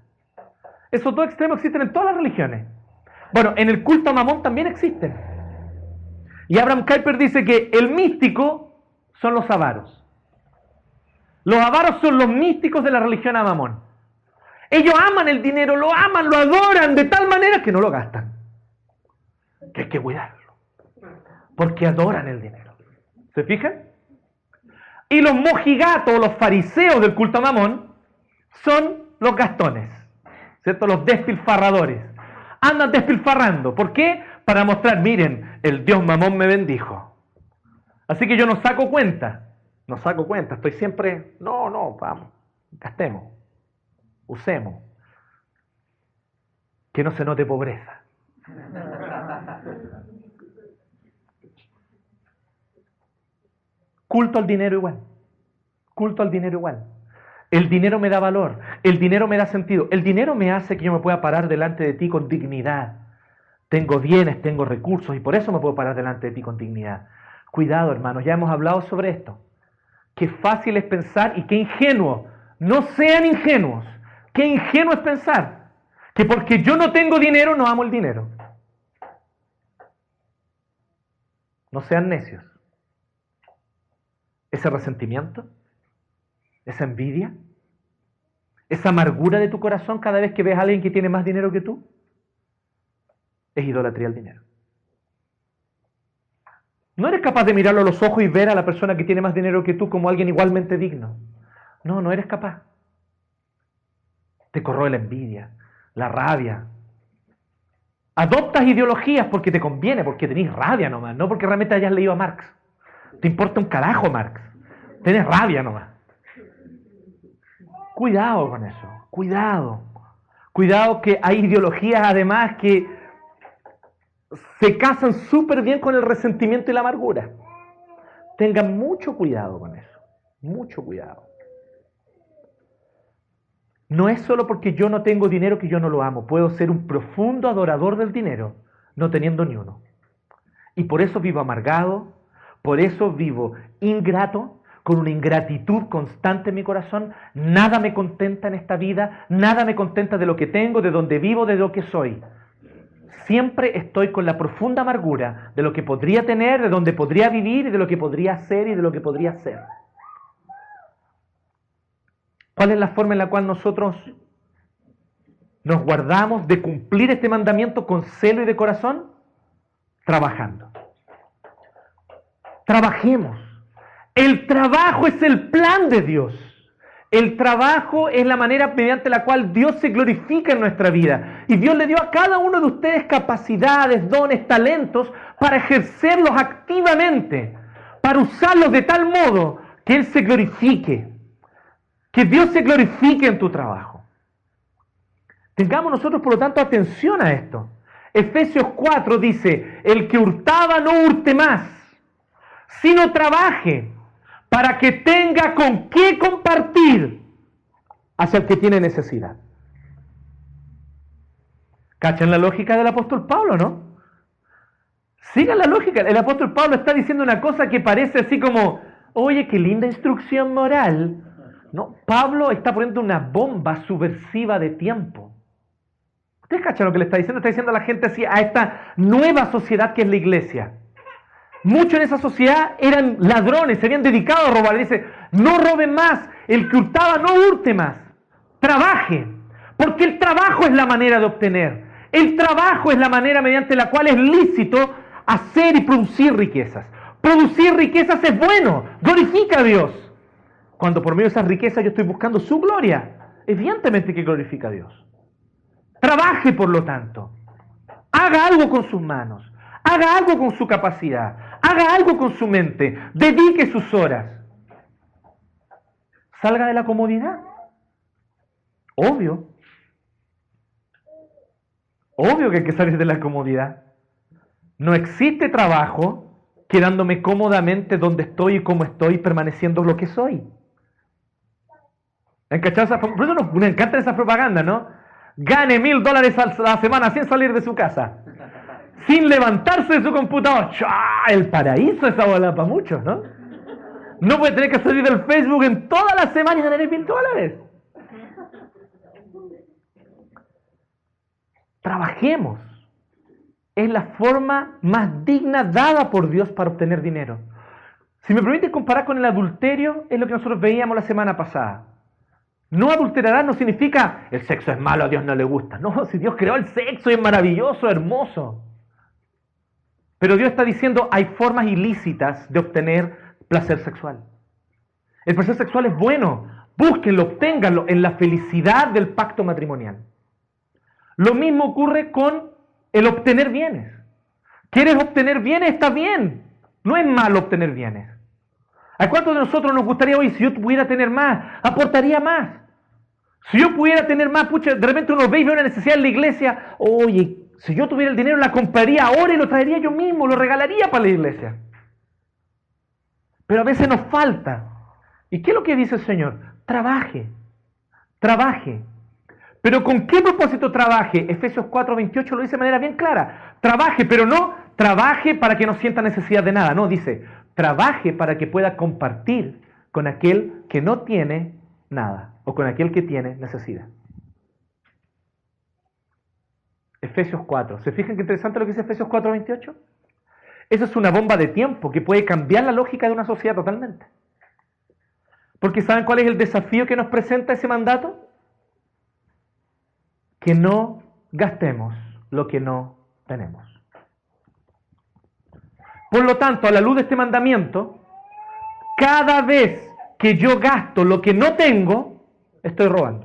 Esos dos extremos existen en todas las religiones. Bueno, en el culto Mamón también existen. Y Abraham Kuyper dice que el místico son los avaros. Los avaros son los místicos de la religión a Mamón. Ellos aman el dinero, lo aman, lo adoran de tal manera que no lo gastan. Que hay que cuidarlo. Porque adoran el dinero. ¿Se fijan? Y los mojigatos, los fariseos del culto a Mamón, son los gastones. ¿Cierto? Los despilfarradores. Andan despilfarrando. ¿Por qué? Para mostrar, miren, el Dios Mamón me bendijo. Así que yo no saco cuenta. No saco cuenta, estoy siempre, no, no, vamos, gastemos, usemos, que no se note pobreza. Culto al dinero igual, culto al dinero igual. El dinero me da valor, el dinero me da sentido, el dinero me hace que yo me pueda parar delante de ti con dignidad. Tengo bienes, tengo recursos y por eso me puedo parar delante de ti con dignidad. Cuidado, hermanos, ya hemos hablado sobre esto. Qué fácil es pensar y qué ingenuo. No sean ingenuos. Qué ingenuo es pensar que porque yo no tengo dinero no amo el dinero. No sean necios. Ese resentimiento, esa envidia, esa amargura de tu corazón cada vez que ves a alguien que tiene más dinero que tú, es idolatría al dinero. No eres capaz de mirarlo a los ojos y ver a la persona que tiene más dinero que tú como alguien igualmente digno. No, no eres capaz. te corroe la envidia, la rabia. Adoptas ideologías porque te conviene, porque tenés rabia nomás, no porque realmente hayas leído a Marx. Te importa un carajo Marx. Tenés rabia nomás. Cuidado con eso, cuidado. Cuidado que hay ideologías además que se casan súper bien con el resentimiento y la amargura. Tengan mucho cuidado con eso, mucho cuidado. No es solo porque yo no tengo dinero que yo no lo amo. Puedo ser un profundo adorador del dinero, no teniendo ni uno. Y por eso vivo amargado, por eso vivo ingrato, con una ingratitud constante en mi corazón. Nada me contenta en esta vida, nada me contenta de lo que tengo, de donde vivo, de lo que soy. Siempre estoy con la profunda amargura de lo que podría tener, de donde podría vivir, de lo que podría ser y de lo que podría ser. ¿Cuál es la forma en la cual nosotros nos guardamos de cumplir este mandamiento con celo y de corazón? Trabajando. Trabajemos. El trabajo es el plan de Dios. El trabajo es la manera mediante la cual Dios se glorifica en nuestra vida. Y Dios le dio a cada uno de ustedes capacidades, dones, talentos para ejercerlos activamente, para usarlos de tal modo que Él se glorifique. Que Dios se glorifique en tu trabajo. Tengamos nosotros, por lo tanto, atención a esto. Efesios 4 dice, el que hurtaba no hurte más, sino trabaje para que tenga con qué compartir hacia el que tiene necesidad. ¿Cachan la lógica del apóstol Pablo, no? Sigan la lógica. El apóstol Pablo está diciendo una cosa que parece así como, oye, qué linda instrucción moral. No, Pablo está poniendo una bomba subversiva de tiempo. ¿Ustedes cachan lo que le está diciendo? Está diciendo a la gente así, a esta nueva sociedad que es la iglesia. Muchos en esa sociedad eran ladrones, se habían dedicado a robar. Dice, no roben más, el que hurtaba no hurte más, trabaje, porque el trabajo es la manera de obtener. El trabajo es la manera mediante la cual es lícito hacer y producir riquezas. Producir riquezas es bueno, glorifica a Dios. Cuando por medio de esas riquezas yo estoy buscando su gloria, evidentemente que glorifica a Dios. Trabaje, por lo tanto. Haga algo con sus manos. Haga algo con su capacidad. Haga algo con su mente. Dedique sus horas. Salga de la comodidad. Obvio. Obvio que hay que salir de la comodidad. No existe trabajo quedándome cómodamente donde estoy y cómo estoy, permaneciendo lo que soy. Por eso nos, encanta esa propaganda, ¿no? Gane mil dólares a la semana sin salir de su casa sin levantarse de su computador. El paraíso esa bola para muchos, ¿no? No puede tener que salir del Facebook en todas las semanas y ganar mil dólares. Trabajemos. Es la forma más digna dada por Dios para obtener dinero. Si me permite comparar con el adulterio, es lo que nosotros veíamos la semana pasada. No adulterarás no significa el sexo es malo, a Dios no le gusta. No, si Dios creó el sexo es maravilloso, hermoso. Pero Dios está diciendo, hay formas ilícitas de obtener placer sexual. El placer sexual es bueno, búsquenlo, obténganlo en la felicidad del pacto matrimonial. Lo mismo ocurre con el obtener bienes. ¿Quieres obtener bienes? Está bien. No es malo obtener bienes. ¿A cuántos de nosotros nos gustaría hoy, si yo pudiera tener más, aportaría más? Si yo pudiera tener más, pucha, de repente uno ve y ve una necesidad en la iglesia, oye, si yo tuviera el dinero, la compraría ahora y lo traería yo mismo, lo regalaría para la iglesia. Pero a veces nos falta. ¿Y qué es lo que dice el Señor? Trabaje, trabaje. Pero ¿con qué propósito trabaje? Efesios 4:28 lo dice de manera bien clara. Trabaje, pero no trabaje para que no sienta necesidad de nada. No, dice, trabaje para que pueda compartir con aquel que no tiene nada o con aquel que tiene necesidad. Efesios 4. ¿Se fijan qué interesante lo que dice Efesios 4, 28? Eso es una bomba de tiempo que puede cambiar la lógica de una sociedad totalmente. Porque ¿saben cuál es el desafío que nos presenta ese mandato? Que no gastemos lo que no tenemos. Por lo tanto, a la luz de este mandamiento, cada vez que yo gasto lo que no tengo, estoy robando.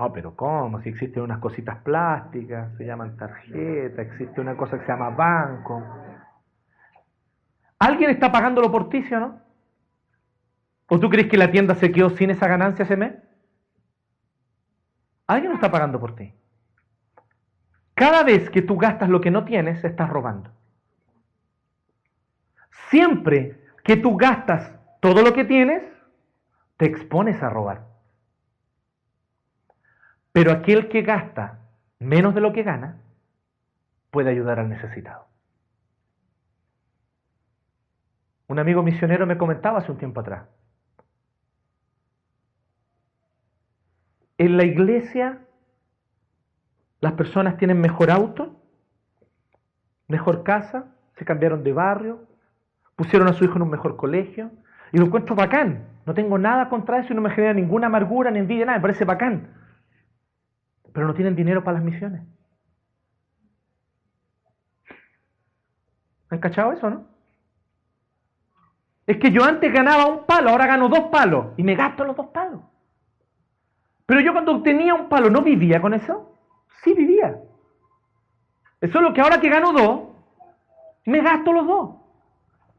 No, pero ¿cómo? Si existen unas cositas plásticas, se llaman tarjeta, existe una cosa que se llama banco. ¿Alguien está pagándolo por ti, sí o no? ¿O tú crees que la tienda se quedó sin esa ganancia ese mes? Alguien lo está pagando por ti. Cada vez que tú gastas lo que no tienes, estás robando. Siempre que tú gastas todo lo que tienes, te expones a robar. Pero aquel que gasta menos de lo que gana, puede ayudar al necesitado. Un amigo misionero me comentaba hace un tiempo atrás. En la iglesia las personas tienen mejor auto, mejor casa, se cambiaron de barrio, pusieron a su hijo en un mejor colegio, y lo encuentro bacán. No tengo nada contra eso y no me genera ninguna amargura ni envidia, nada, me parece bacán. Pero no tienen dinero para las misiones. ¿Han cachado eso, no? Es que yo antes ganaba un palo, ahora gano dos palos y me gasto los dos palos. Pero yo cuando tenía un palo no vivía con eso. Sí vivía. Eso es lo que ahora que gano dos, me gasto los dos.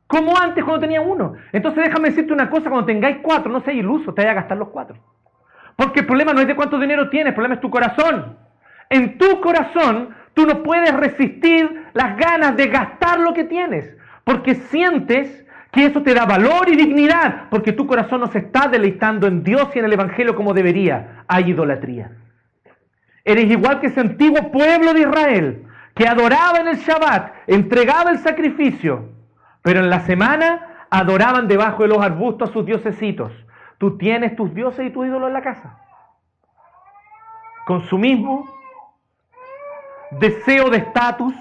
Como antes cuando tenía uno. Entonces déjame decirte una cosa, cuando tengáis cuatro, no seas iluso, te vayas a gastar los cuatro. Porque el problema no es de cuánto dinero tienes, el problema es tu corazón. En tu corazón tú no puedes resistir las ganas de gastar lo que tienes, porque sientes que eso te da valor y dignidad, porque tu corazón no se está deleitando en Dios y en el Evangelio como debería. Hay idolatría. Eres igual que ese antiguo pueblo de Israel, que adoraba en el Shabbat, entregaba el sacrificio, pero en la semana adoraban debajo de los arbustos a sus diosesitos. Tú tienes tus dioses y tu ídolo en la casa. Consumismo, deseo de estatus,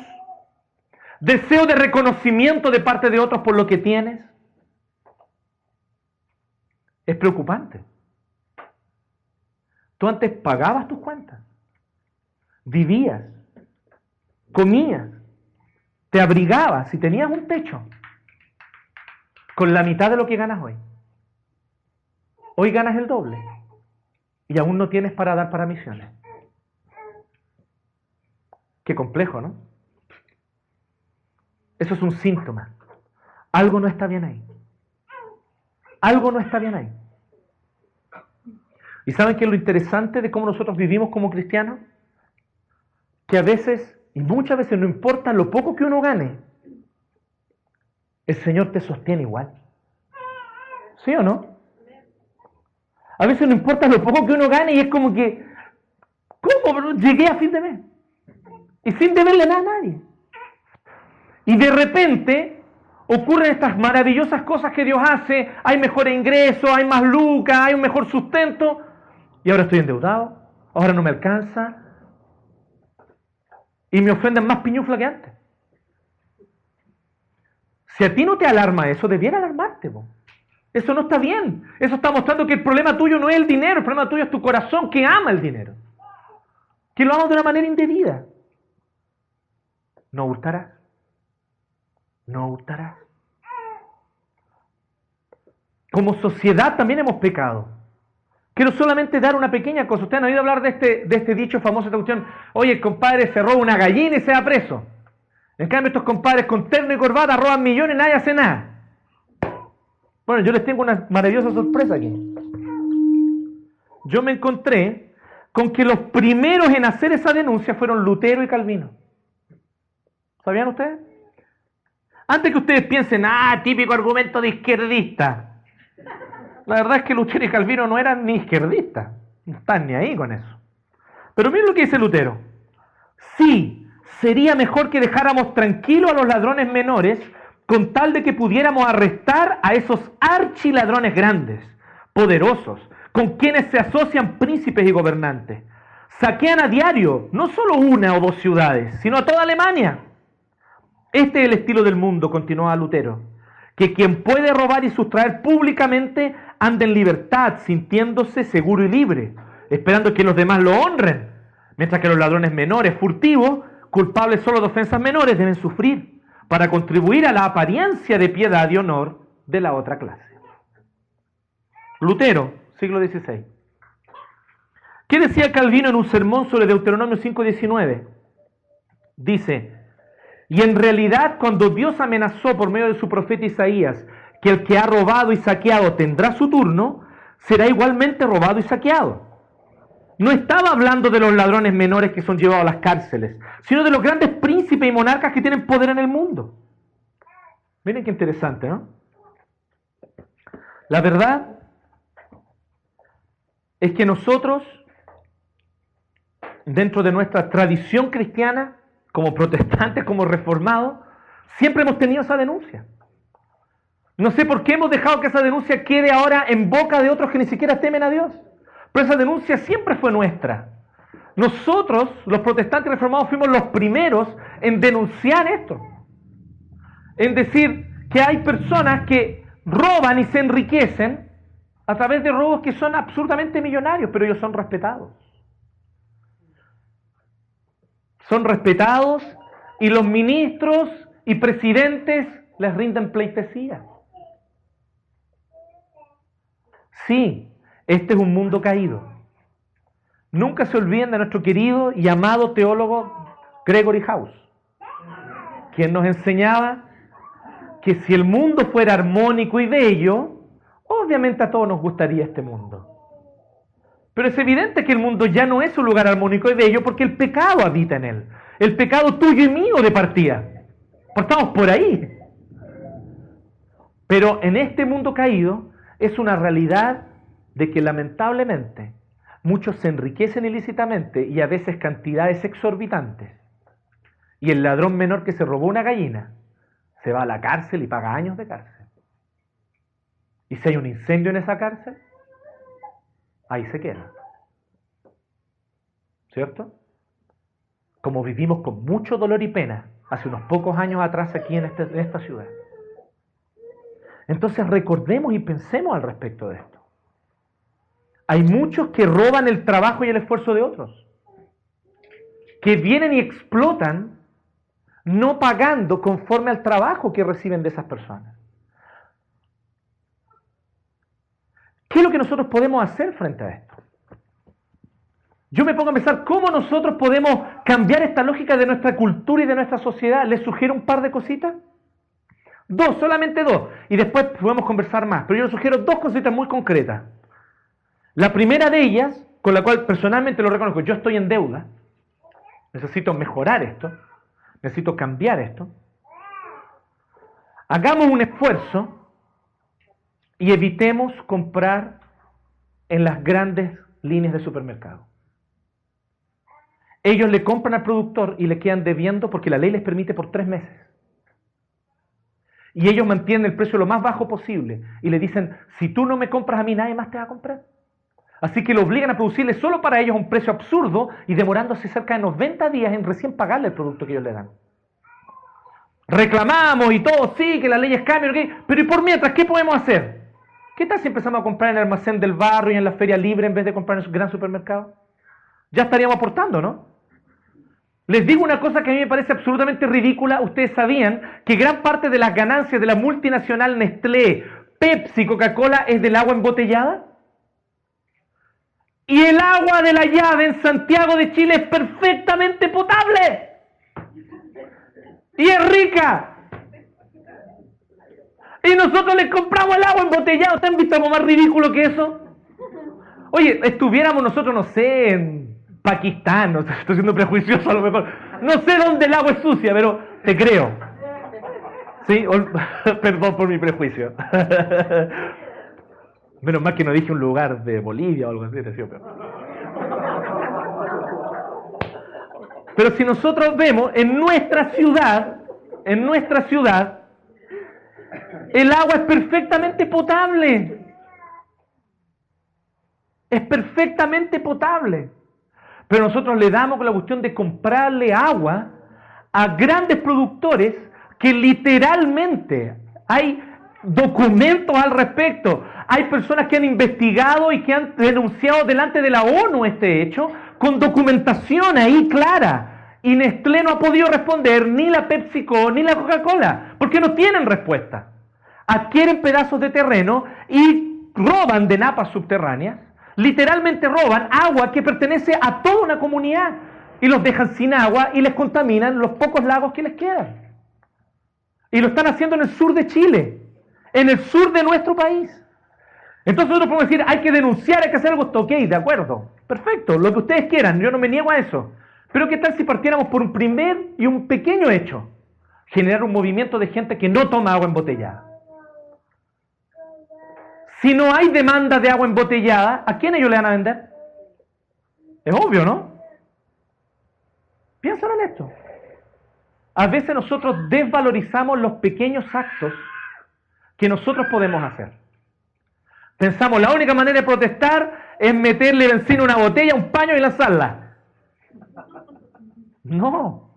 deseo de reconocimiento de parte de otros por lo que tienes. Es preocupante. Tú antes pagabas tus cuentas, vivías, comías, te abrigabas y tenías un techo con la mitad de lo que ganas hoy. Hoy ganas el doble y aún no tienes para dar para misiones. Qué complejo, ¿no? Eso es un síntoma. Algo no está bien ahí. Algo no está bien ahí. ¿Y saben qué es lo interesante de cómo nosotros vivimos como cristianos? Que a veces, y muchas veces no importa lo poco que uno gane, el Señor te sostiene igual. ¿Sí o no? A veces no importa lo poco que uno gane y es como que, ¿cómo? Llegué a fin de mes. Y sin deberle nada a nadie. Y de repente ocurren estas maravillosas cosas que Dios hace. Hay mejores ingresos, hay más lucas, hay un mejor sustento. Y ahora estoy endeudado. Ahora no me alcanza. Y me ofenden más piñufla que antes. Si a ti no te alarma eso, debiera alarmarte. Eso no está bien. Eso está mostrando que el problema tuyo no es el dinero, el problema tuyo es tu corazón que ama el dinero. Que lo ama de una manera indebida. No hurtarás. No hurtarás. Como sociedad también hemos pecado. Quiero solamente dar una pequeña cosa. Ustedes han oído hablar de este, de este dicho famoso, esta cuestión. Oye, el compadre se roba una gallina y se va preso. En cambio, estos compadres con terno y corbata roban millones y nadie hace nada. Bueno, yo les tengo una maravillosa sorpresa aquí. Yo me encontré con que los primeros en hacer esa denuncia fueron Lutero y Calvino. ¿Sabían ustedes? Antes que ustedes piensen, ah, típico argumento de izquierdista. La verdad es que Lutero y Calvino no eran ni izquierdistas. No están ni ahí con eso. Pero miren lo que dice Lutero. Sí, sería mejor que dejáramos tranquilos a los ladrones menores con tal de que pudiéramos arrestar a esos archiladrones grandes, poderosos, con quienes se asocian príncipes y gobernantes. Saquean a diario no solo una o dos ciudades, sino a toda Alemania. Este es el estilo del mundo, continuó Lutero, que quien puede robar y sustraer públicamente anda en libertad, sintiéndose seguro y libre, esperando que los demás lo honren, mientras que los ladrones menores, furtivos, culpables solo de ofensas menores deben sufrir para contribuir a la apariencia de piedad y honor de la otra clase. Lutero, siglo XVI. ¿Qué decía Calvino en un sermón sobre Deuteronomio 5.19? Dice, y en realidad cuando Dios amenazó por medio de su profeta Isaías que el que ha robado y saqueado tendrá su turno, será igualmente robado y saqueado. No estaba hablando de los ladrones menores que son llevados a las cárceles, sino de los grandes príncipes y monarcas que tienen poder en el mundo. Miren qué interesante, ¿no? La verdad es que nosotros, dentro de nuestra tradición cristiana, como protestantes, como reformados, siempre hemos tenido esa denuncia. No sé por qué hemos dejado que esa denuncia quede ahora en boca de otros que ni siquiera temen a Dios. Pero esa denuncia siempre fue nuestra. Nosotros, los protestantes reformados, fuimos los primeros en denunciar esto. En decir que hay personas que roban y se enriquecen a través de robos que son absolutamente millonarios, pero ellos son respetados. Son respetados y los ministros y presidentes les rinden pleitesía. Sí, este es un mundo caído. Nunca se olviden de nuestro querido y amado teólogo Gregory House, quien nos enseñaba que si el mundo fuera armónico y bello, obviamente a todos nos gustaría este mundo. Pero es evidente que el mundo ya no es un lugar armónico y bello porque el pecado habita en él. El pecado tuyo y mío de partida. estamos por ahí. Pero en este mundo caído es una realidad de que lamentablemente muchos se enriquecen ilícitamente y a veces cantidades exorbitantes. Y el ladrón menor que se robó una gallina se va a la cárcel y paga años de cárcel. Y si hay un incendio en esa cárcel, ahí se queda. ¿Cierto? Como vivimos con mucho dolor y pena hace unos pocos años atrás aquí en, este, en esta ciudad. Entonces recordemos y pensemos al respecto de esto. Hay muchos que roban el trabajo y el esfuerzo de otros, que vienen y explotan no pagando conforme al trabajo que reciben de esas personas. ¿Qué es lo que nosotros podemos hacer frente a esto? Yo me pongo a pensar cómo nosotros podemos cambiar esta lógica de nuestra cultura y de nuestra sociedad. ¿Les sugiero un par de cositas? Dos, solamente dos. Y después podemos conversar más. Pero yo les sugiero dos cositas muy concretas. La primera de ellas, con la cual personalmente lo reconozco, yo estoy en deuda, necesito mejorar esto, necesito cambiar esto. Hagamos un esfuerzo y evitemos comprar en las grandes líneas de supermercado. Ellos le compran al productor y le quedan debiendo porque la ley les permite por tres meses. Y ellos mantienen el precio lo más bajo posible y le dicen, si tú no me compras a mí, nadie más te va a comprar. Así que lo obligan a producirle solo para ellos un precio absurdo y demorándose cerca de 90 días en recién pagarle el producto que ellos le dan. Reclamamos y todo, sí, que la ley es cambio, pero ¿y por mientras qué podemos hacer? ¿Qué tal si empezamos a comprar en el almacén del barrio y en la feria libre en vez de comprar en el gran supermercado? Ya estaríamos aportando, ¿no? Les digo una cosa que a mí me parece absolutamente ridícula. Ustedes sabían que gran parte de las ganancias de la multinacional Nestlé, Pepsi, Coca-Cola es del agua embotellada. Y el agua de la llave en Santiago de Chile es perfectamente potable. Y es rica. Y nosotros les compramos el agua embotellada. ¿Ustedes han visto algo más ridículo que eso? Oye, estuviéramos nosotros, no sé, en Pakistán, estoy siendo prejuicioso a lo mejor. No sé dónde el agua es sucia, pero te creo. Sí, perdón por mi prejuicio. Menos mal que no dije un lugar de Bolivia o algo así. Pero si nosotros vemos en nuestra ciudad, en nuestra ciudad, el agua es perfectamente potable. Es perfectamente potable. Pero nosotros le damos la cuestión de comprarle agua a grandes productores que literalmente hay documentos al respecto. Hay personas que han investigado y que han denunciado delante de la ONU este hecho con documentación ahí clara. Y Nestlé no ha podido responder ni la PepsiCo ni la Coca-Cola, porque no tienen respuesta. Adquieren pedazos de terreno y roban de napas subterráneas, literalmente roban agua que pertenece a toda una comunidad y los dejan sin agua y les contaminan los pocos lagos que les quedan. Y lo están haciendo en el sur de Chile, en el sur de nuestro país. Entonces nosotros podemos decir, hay que denunciar, hay que hacer algo, ok, de acuerdo, perfecto, lo que ustedes quieran, yo no me niego a eso. Pero ¿qué tal si partiéramos por un primer y un pequeño hecho? Generar un movimiento de gente que no toma agua embotellada. Si no hay demanda de agua embotellada, ¿a quién ellos le van a vender? Es obvio, ¿no? Piénsalo en esto. A veces nosotros desvalorizamos los pequeños actos que nosotros podemos hacer. Pensamos, la única manera de protestar es meterle benzina a una botella, un paño y lanzarla. No.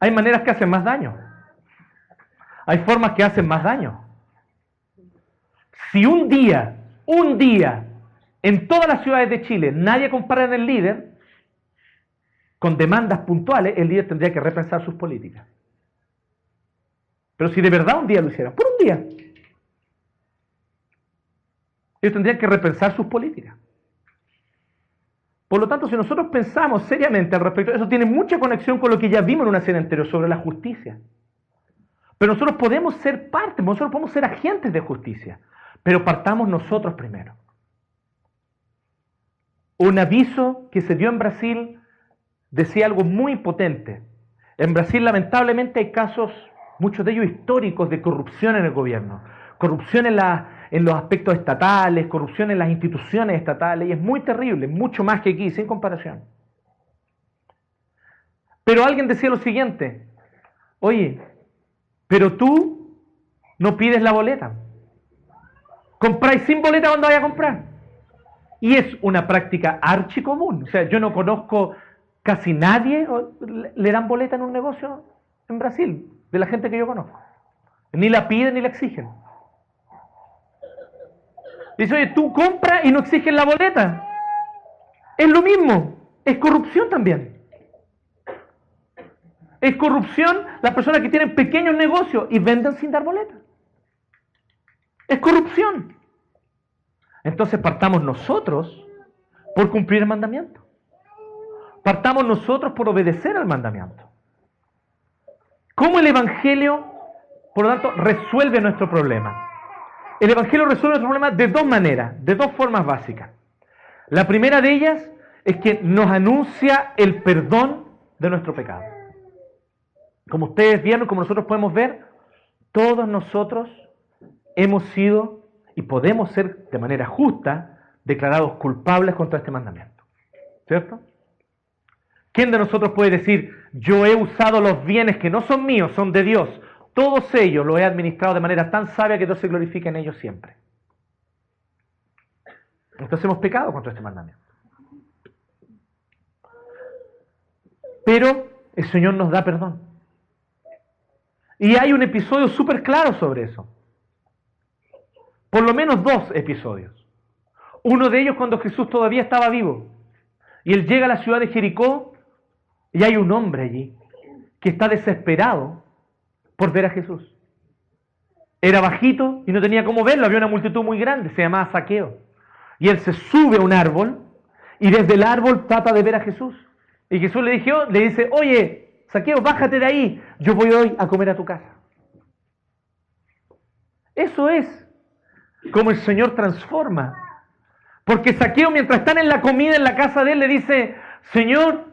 Hay maneras que hacen más daño. Hay formas que hacen más daño. Si un día, un día, en todas las ciudades de Chile nadie compara en el líder, con demandas puntuales, el líder tendría que repensar sus políticas. Pero si de verdad un día lo hicieran, por un día, ellos tendrían que repensar sus políticas. Por lo tanto, si nosotros pensamos seriamente al respecto, eso tiene mucha conexión con lo que ya vimos en una serie anterior sobre la justicia. Pero nosotros podemos ser parte, nosotros podemos ser agentes de justicia, pero partamos nosotros primero. Un aviso que se dio en Brasil decía algo muy potente. En Brasil lamentablemente hay casos, muchos de ellos históricos, de corrupción en el gobierno, corrupción en la, en los aspectos estatales, corrupción en las instituciones estatales, y es muy terrible, mucho más que aquí, sin comparación. Pero alguien decía lo siguiente, oye, pero tú no pides la boleta. Compráis sin boleta cuando vaya a comprar. Y es una práctica archicomún. O sea, yo no conozco casi nadie, le dan boleta en un negocio en Brasil, de la gente que yo conozco. Ni la piden ni la exigen. Dice, oye, tú compras y no exiges la boleta. Es lo mismo, es corrupción también. Es corrupción las personas que tienen pequeños negocios y venden sin dar boleta. Es corrupción. Entonces partamos nosotros por cumplir el mandamiento. Partamos nosotros por obedecer al mandamiento. ¿Cómo el Evangelio, por lo tanto, resuelve nuestro problema? El Evangelio resuelve nuestro problema de dos maneras, de dos formas básicas. La primera de ellas es que nos anuncia el perdón de nuestro pecado. Como ustedes vieron, como nosotros podemos ver, todos nosotros hemos sido y podemos ser de manera justa declarados culpables contra este mandamiento. ¿Cierto? ¿Quién de nosotros puede decir, yo he usado los bienes que no son míos, son de Dios, todos ellos lo he administrado de manera tan sabia que Dios se glorifica en ellos siempre. Entonces hemos pecado contra este mandamiento. Pero el Señor nos da perdón. Y hay un episodio súper claro sobre eso. Por lo menos dos episodios. Uno de ellos cuando Jesús todavía estaba vivo. Y él llega a la ciudad de Jericó y hay un hombre allí que está desesperado por ver a Jesús. Era bajito y no tenía cómo verlo, había una multitud muy grande, se llamaba Saqueo. Y él se sube a un árbol y desde el árbol trata de ver a Jesús. Y Jesús le, dijo, le dice, oye, Saqueo, bájate de ahí, yo voy hoy a comer a tu casa. Eso es como el Señor transforma. Porque Saqueo, mientras están en la comida en la casa de él, le dice, Señor,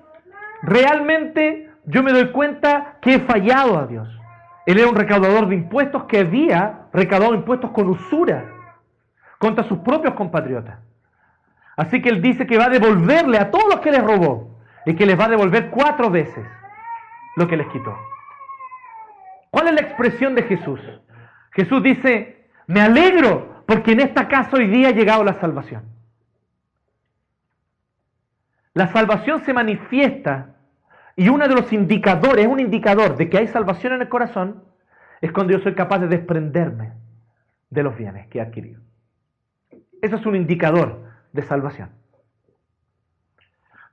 realmente yo me doy cuenta que he fallado a Dios. Él era un recaudador de impuestos que había recaudado impuestos con usura contra sus propios compatriotas. Así que él dice que va a devolverle a todos los que les robó y que les va a devolver cuatro veces lo que les quitó. ¿Cuál es la expresión de Jesús? Jesús dice, me alegro porque en esta casa hoy día ha llegado la salvación. La salvación se manifiesta y uno de los indicadores, un indicador de que hay salvación en el corazón, es cuando yo soy capaz de desprenderme de los bienes que he adquirido. Eso es un indicador de salvación.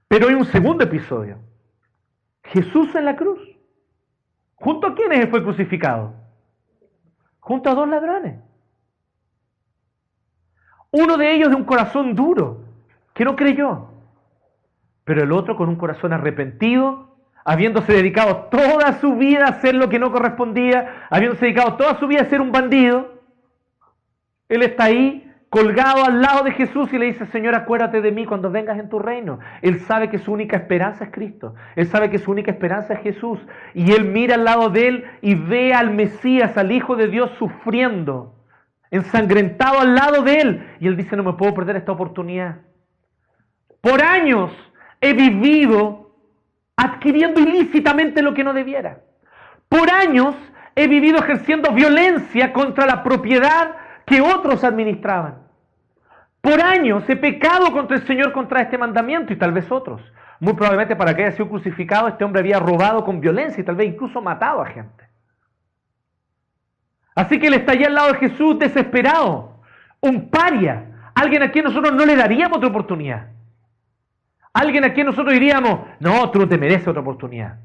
Pero hay un segundo episodio. Jesús en la cruz. ¿Junto a quiénes fue crucificado? Junto a dos ladrones. Uno de ellos de un corazón duro, que no creyó, pero el otro con un corazón arrepentido, habiéndose dedicado toda su vida a hacer lo que no correspondía, habiéndose dedicado toda su vida a ser un bandido. Él está ahí colgado al lado de Jesús y le dice, Señor, acuérdate de mí cuando vengas en tu reino. Él sabe que su única esperanza es Cristo. Él sabe que su única esperanza es Jesús. Y él mira al lado de él y ve al Mesías, al Hijo de Dios, sufriendo, ensangrentado al lado de él. Y él dice, no me puedo perder esta oportunidad. Por años he vivido adquiriendo ilícitamente lo que no debiera. Por años he vivido ejerciendo violencia contra la propiedad que otros administraban. Por años he pecado contra el Señor contra este mandamiento y tal vez otros. Muy probablemente para que haya sido crucificado este hombre había robado con violencia y tal vez incluso matado a gente. Así que él está al lado de Jesús desesperado, un paria, alguien a quien nosotros no le daríamos otra oportunidad. Alguien a quien nosotros diríamos, no, tú no te mereces otra oportunidad.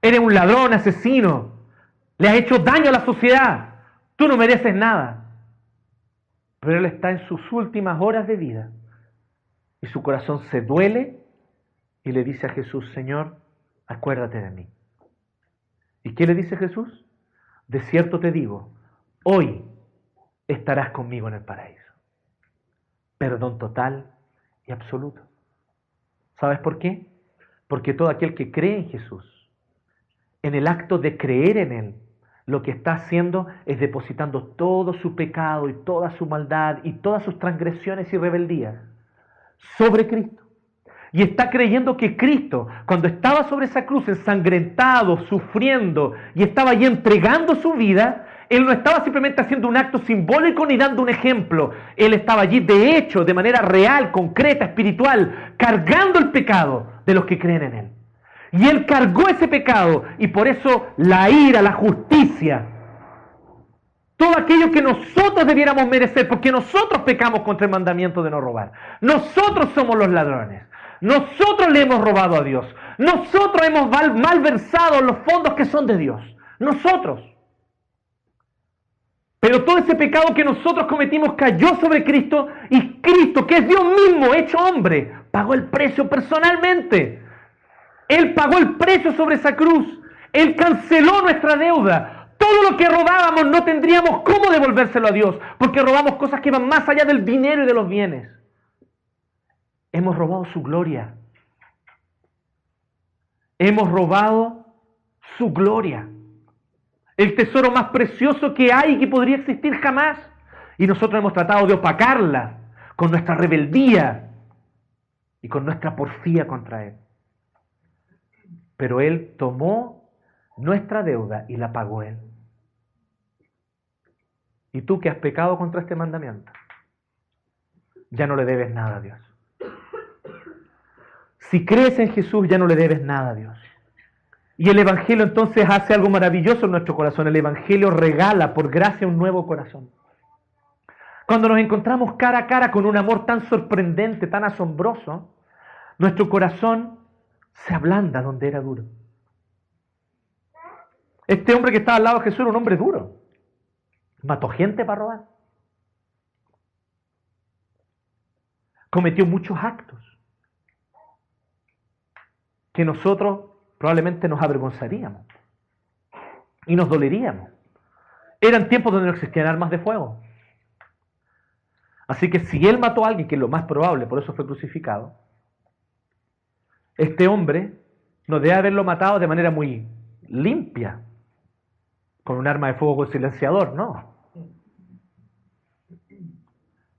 Eres un ladrón, asesino, le has hecho daño a la sociedad, tú no mereces nada. Pero él está en sus últimas horas de vida y su corazón se duele y le dice a Jesús, Señor, acuérdate de mí. ¿Y qué le dice Jesús? De cierto te digo, hoy estarás conmigo en el paraíso. Perdón total y absoluto. ¿Sabes por qué? Porque todo aquel que cree en Jesús, en el acto de creer en Él, lo que está haciendo es depositando todo su pecado y toda su maldad y todas sus transgresiones y rebeldías sobre Cristo. Y está creyendo que Cristo, cuando estaba sobre esa cruz ensangrentado, sufriendo y estaba allí entregando su vida, Él no estaba simplemente haciendo un acto simbólico ni dando un ejemplo. Él estaba allí de hecho, de manera real, concreta, espiritual, cargando el pecado de los que creen en Él. Y Él cargó ese pecado y por eso la ira, la justicia, todo aquello que nosotros debiéramos merecer, porque nosotros pecamos contra el mandamiento de no robar. Nosotros somos los ladrones. Nosotros le hemos robado a Dios. Nosotros hemos malversado los fondos que son de Dios. Nosotros. Pero todo ese pecado que nosotros cometimos cayó sobre Cristo y Cristo, que es Dios mismo, hecho hombre, pagó el precio personalmente. Él pagó el precio sobre esa cruz. Él canceló nuestra deuda. Todo lo que robábamos no tendríamos cómo devolvérselo a Dios, porque robamos cosas que van más allá del dinero y de los bienes. Hemos robado su gloria. Hemos robado su gloria. El tesoro más precioso que hay y que podría existir jamás. Y nosotros hemos tratado de opacarla con nuestra rebeldía y con nuestra porfía contra Él. Pero Él tomó nuestra deuda y la pagó Él. ¿Y tú que has pecado contra este mandamiento? Ya no le debes nada a Dios. Si crees en Jesús, ya no le debes nada a Dios. Y el Evangelio entonces hace algo maravilloso en nuestro corazón. El Evangelio regala por gracia un nuevo corazón. Cuando nos encontramos cara a cara con un amor tan sorprendente, tan asombroso, nuestro corazón se ablanda donde era duro. Este hombre que estaba al lado de Jesús era un hombre duro. Mató gente para robar. Cometió muchos actos que nosotros probablemente nos avergonzaríamos y nos doleríamos. Eran tiempos donde no existían armas de fuego. Así que si él mató a alguien, que es lo más probable, por eso fue crucificado, este hombre no debe haberlo matado de manera muy limpia, con un arma de fuego con silenciador, no.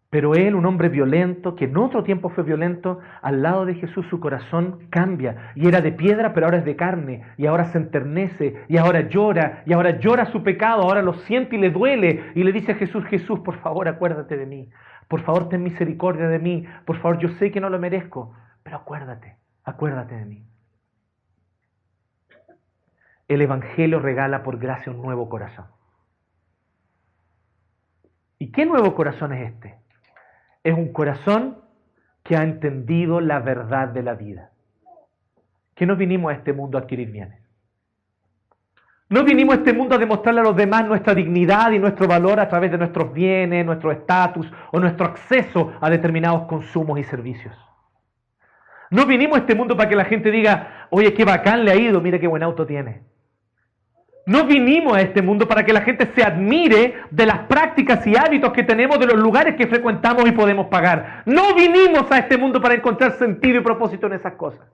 Pero él, un hombre violento, que en otro tiempo fue violento, al lado de Jesús su corazón cambia. Y era de piedra, pero ahora es de carne. Y ahora se enternece, y ahora llora, y ahora llora su pecado, ahora lo siente y le duele. Y le dice a Jesús, Jesús, por favor, acuérdate de mí. Por favor, ten misericordia de mí. Por favor, yo sé que no lo merezco, pero acuérdate, acuérdate de mí. El Evangelio regala por gracia un nuevo corazón. ¿Y qué nuevo corazón es este? Es un corazón que ha entendido la verdad de la vida. Que no vinimos a este mundo a adquirir bienes. No vinimos a este mundo a demostrarle a los demás nuestra dignidad y nuestro valor a través de nuestros bienes, nuestro estatus o nuestro acceso a determinados consumos y servicios. No vinimos a este mundo para que la gente diga, oye, qué bacán le ha ido, mire qué buen auto tiene. No vinimos a este mundo para que la gente se admire de las prácticas y hábitos que tenemos, de los lugares que frecuentamos y podemos pagar. No vinimos a este mundo para encontrar sentido y propósito en esas cosas.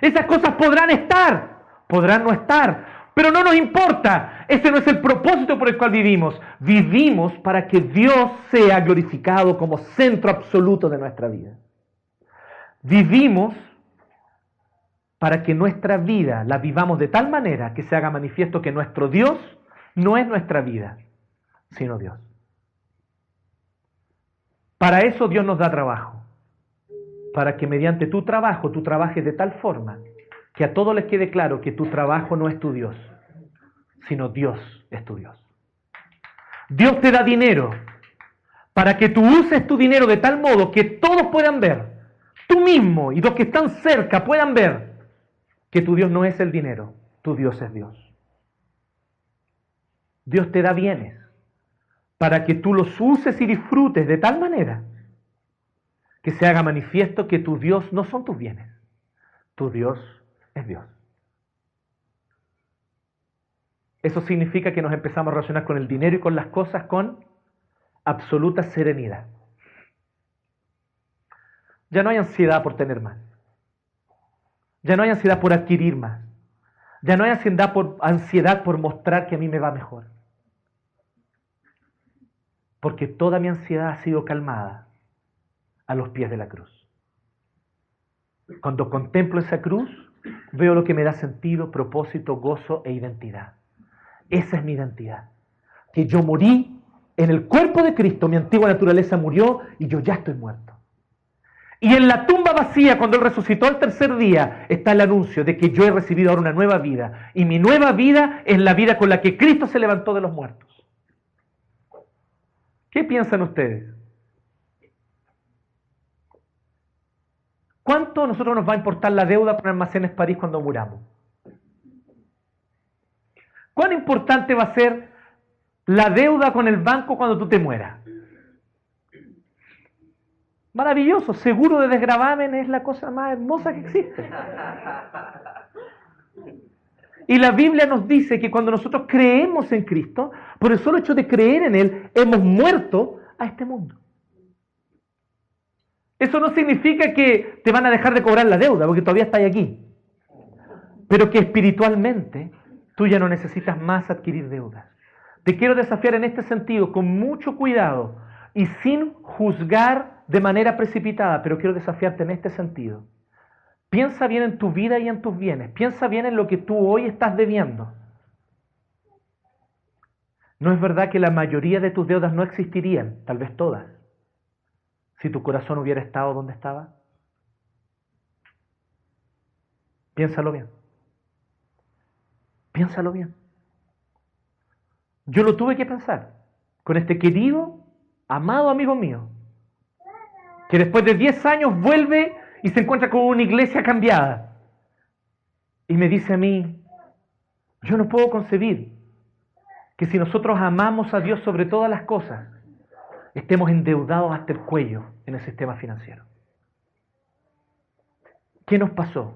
Esas cosas podrán estar, podrán no estar, pero no nos importa. Ese no es el propósito por el cual vivimos. Vivimos para que Dios sea glorificado como centro absoluto de nuestra vida. Vivimos para que nuestra vida la vivamos de tal manera que se haga manifiesto que nuestro Dios no es nuestra vida, sino Dios. Para eso Dios nos da trabajo, para que mediante tu trabajo tú trabajes de tal forma que a todos les quede claro que tu trabajo no es tu Dios, sino Dios es tu Dios. Dios te da dinero para que tú uses tu dinero de tal modo que todos puedan ver, tú mismo y los que están cerca puedan ver que tu Dios no es el dinero, tu Dios es Dios. Dios te da bienes para que tú los uses y disfrutes de tal manera que se haga manifiesto que tu Dios no son tus bienes, tu Dios es Dios. Eso significa que nos empezamos a relacionar con el dinero y con las cosas con absoluta serenidad. Ya no hay ansiedad por tener más. Ya no hay ansiedad por adquirir más. Ya no hay ansiedad por, ansiedad por mostrar que a mí me va mejor. Porque toda mi ansiedad ha sido calmada a los pies de la cruz. Cuando contemplo esa cruz, veo lo que me da sentido, propósito, gozo e identidad. Esa es mi identidad. Que yo morí en el cuerpo de Cristo, mi antigua naturaleza murió y yo ya estoy muerto. Y en la tumba vacía, cuando Él resucitó el tercer día, está el anuncio de que yo he recibido ahora una nueva vida. Y mi nueva vida es la vida con la que Cristo se levantó de los muertos. ¿Qué piensan ustedes? ¿Cuánto a nosotros nos va a importar la deuda por almacenes París cuando muramos? ¿Cuán importante va a ser la deuda con el banco cuando tú te mueras? Maravilloso, seguro de desgravamen es la cosa más hermosa que existe. Y la Biblia nos dice que cuando nosotros creemos en Cristo, por el solo hecho de creer en Él, hemos muerto a este mundo. Eso no significa que te van a dejar de cobrar la deuda, porque todavía estás aquí. Pero que espiritualmente tú ya no necesitas más adquirir deudas. Te quiero desafiar en este sentido, con mucho cuidado y sin juzgar de manera precipitada, pero quiero desafiarte en este sentido. Piensa bien en tu vida y en tus bienes. Piensa bien en lo que tú hoy estás debiendo. No es verdad que la mayoría de tus deudas no existirían, tal vez todas, si tu corazón hubiera estado donde estaba. Piénsalo bien. Piénsalo bien. Yo lo tuve que pensar con este querido, amado amigo mío, que después de 10 años vuelve y se encuentra con una iglesia cambiada. Y me dice a mí, yo no puedo concebir que si nosotros amamos a Dios sobre todas las cosas, estemos endeudados hasta el cuello en el sistema financiero. ¿Qué nos pasó?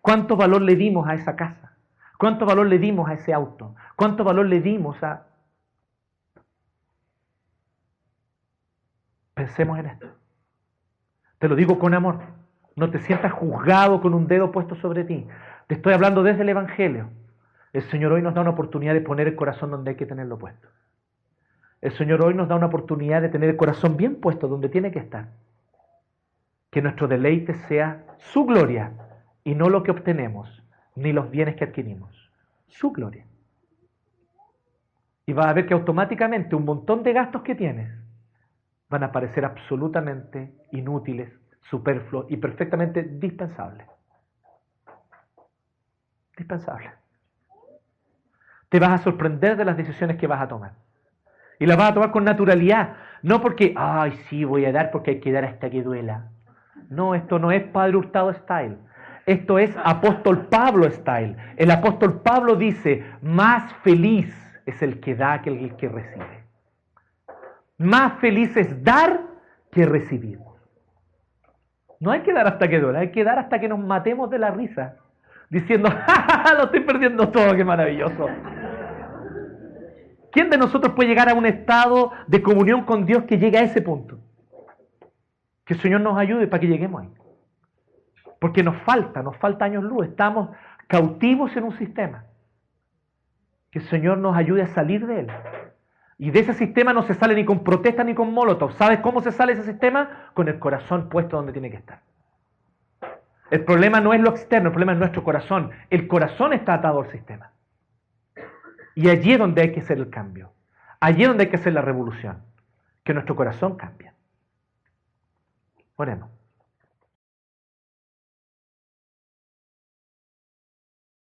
¿Cuánto valor le dimos a esa casa? ¿Cuánto valor le dimos a ese auto? ¿Cuánto valor le dimos a Pensemos en esto. Te lo digo con amor. No te sientas juzgado con un dedo puesto sobre ti. Te estoy hablando desde el Evangelio. El Señor hoy nos da una oportunidad de poner el corazón donde hay que tenerlo puesto. El Señor hoy nos da una oportunidad de tener el corazón bien puesto donde tiene que estar. Que nuestro deleite sea su gloria y no lo que obtenemos, ni los bienes que adquirimos. Su gloria. Y vas a ver que automáticamente un montón de gastos que tienes van a parecer absolutamente inútiles, superfluos y perfectamente dispensables. Dispensables. Te vas a sorprender de las decisiones que vas a tomar. Y las vas a tomar con naturalidad. No porque, ay, sí, voy a dar porque hay que dar hasta que duela. No, esto no es Padre Hurtado Style. Esto es apóstol Pablo style. El apóstol Pablo dice, más feliz es el que da que el que recibe. Más feliz es dar que recibir. No hay que dar hasta que duele, hay que dar hasta que nos matemos de la risa, diciendo, ¡Ja, lo estoy perdiendo todo, qué maravilloso. ¿Quién de nosotros puede llegar a un estado de comunión con Dios que llegue a ese punto? Que el Señor nos ayude para que lleguemos ahí. Porque nos falta, nos falta años luz, estamos cautivos en un sistema. Que el Señor nos ayude a salir de él. Y de ese sistema no se sale ni con protesta ni con molotov. ¿Sabes cómo se sale ese sistema? Con el corazón puesto donde tiene que estar. El problema no es lo externo, el problema es nuestro corazón. El corazón está atado al sistema. Y allí es donde hay que hacer el cambio. Allí es donde hay que hacer la revolución. Que nuestro corazón cambie. Oremos.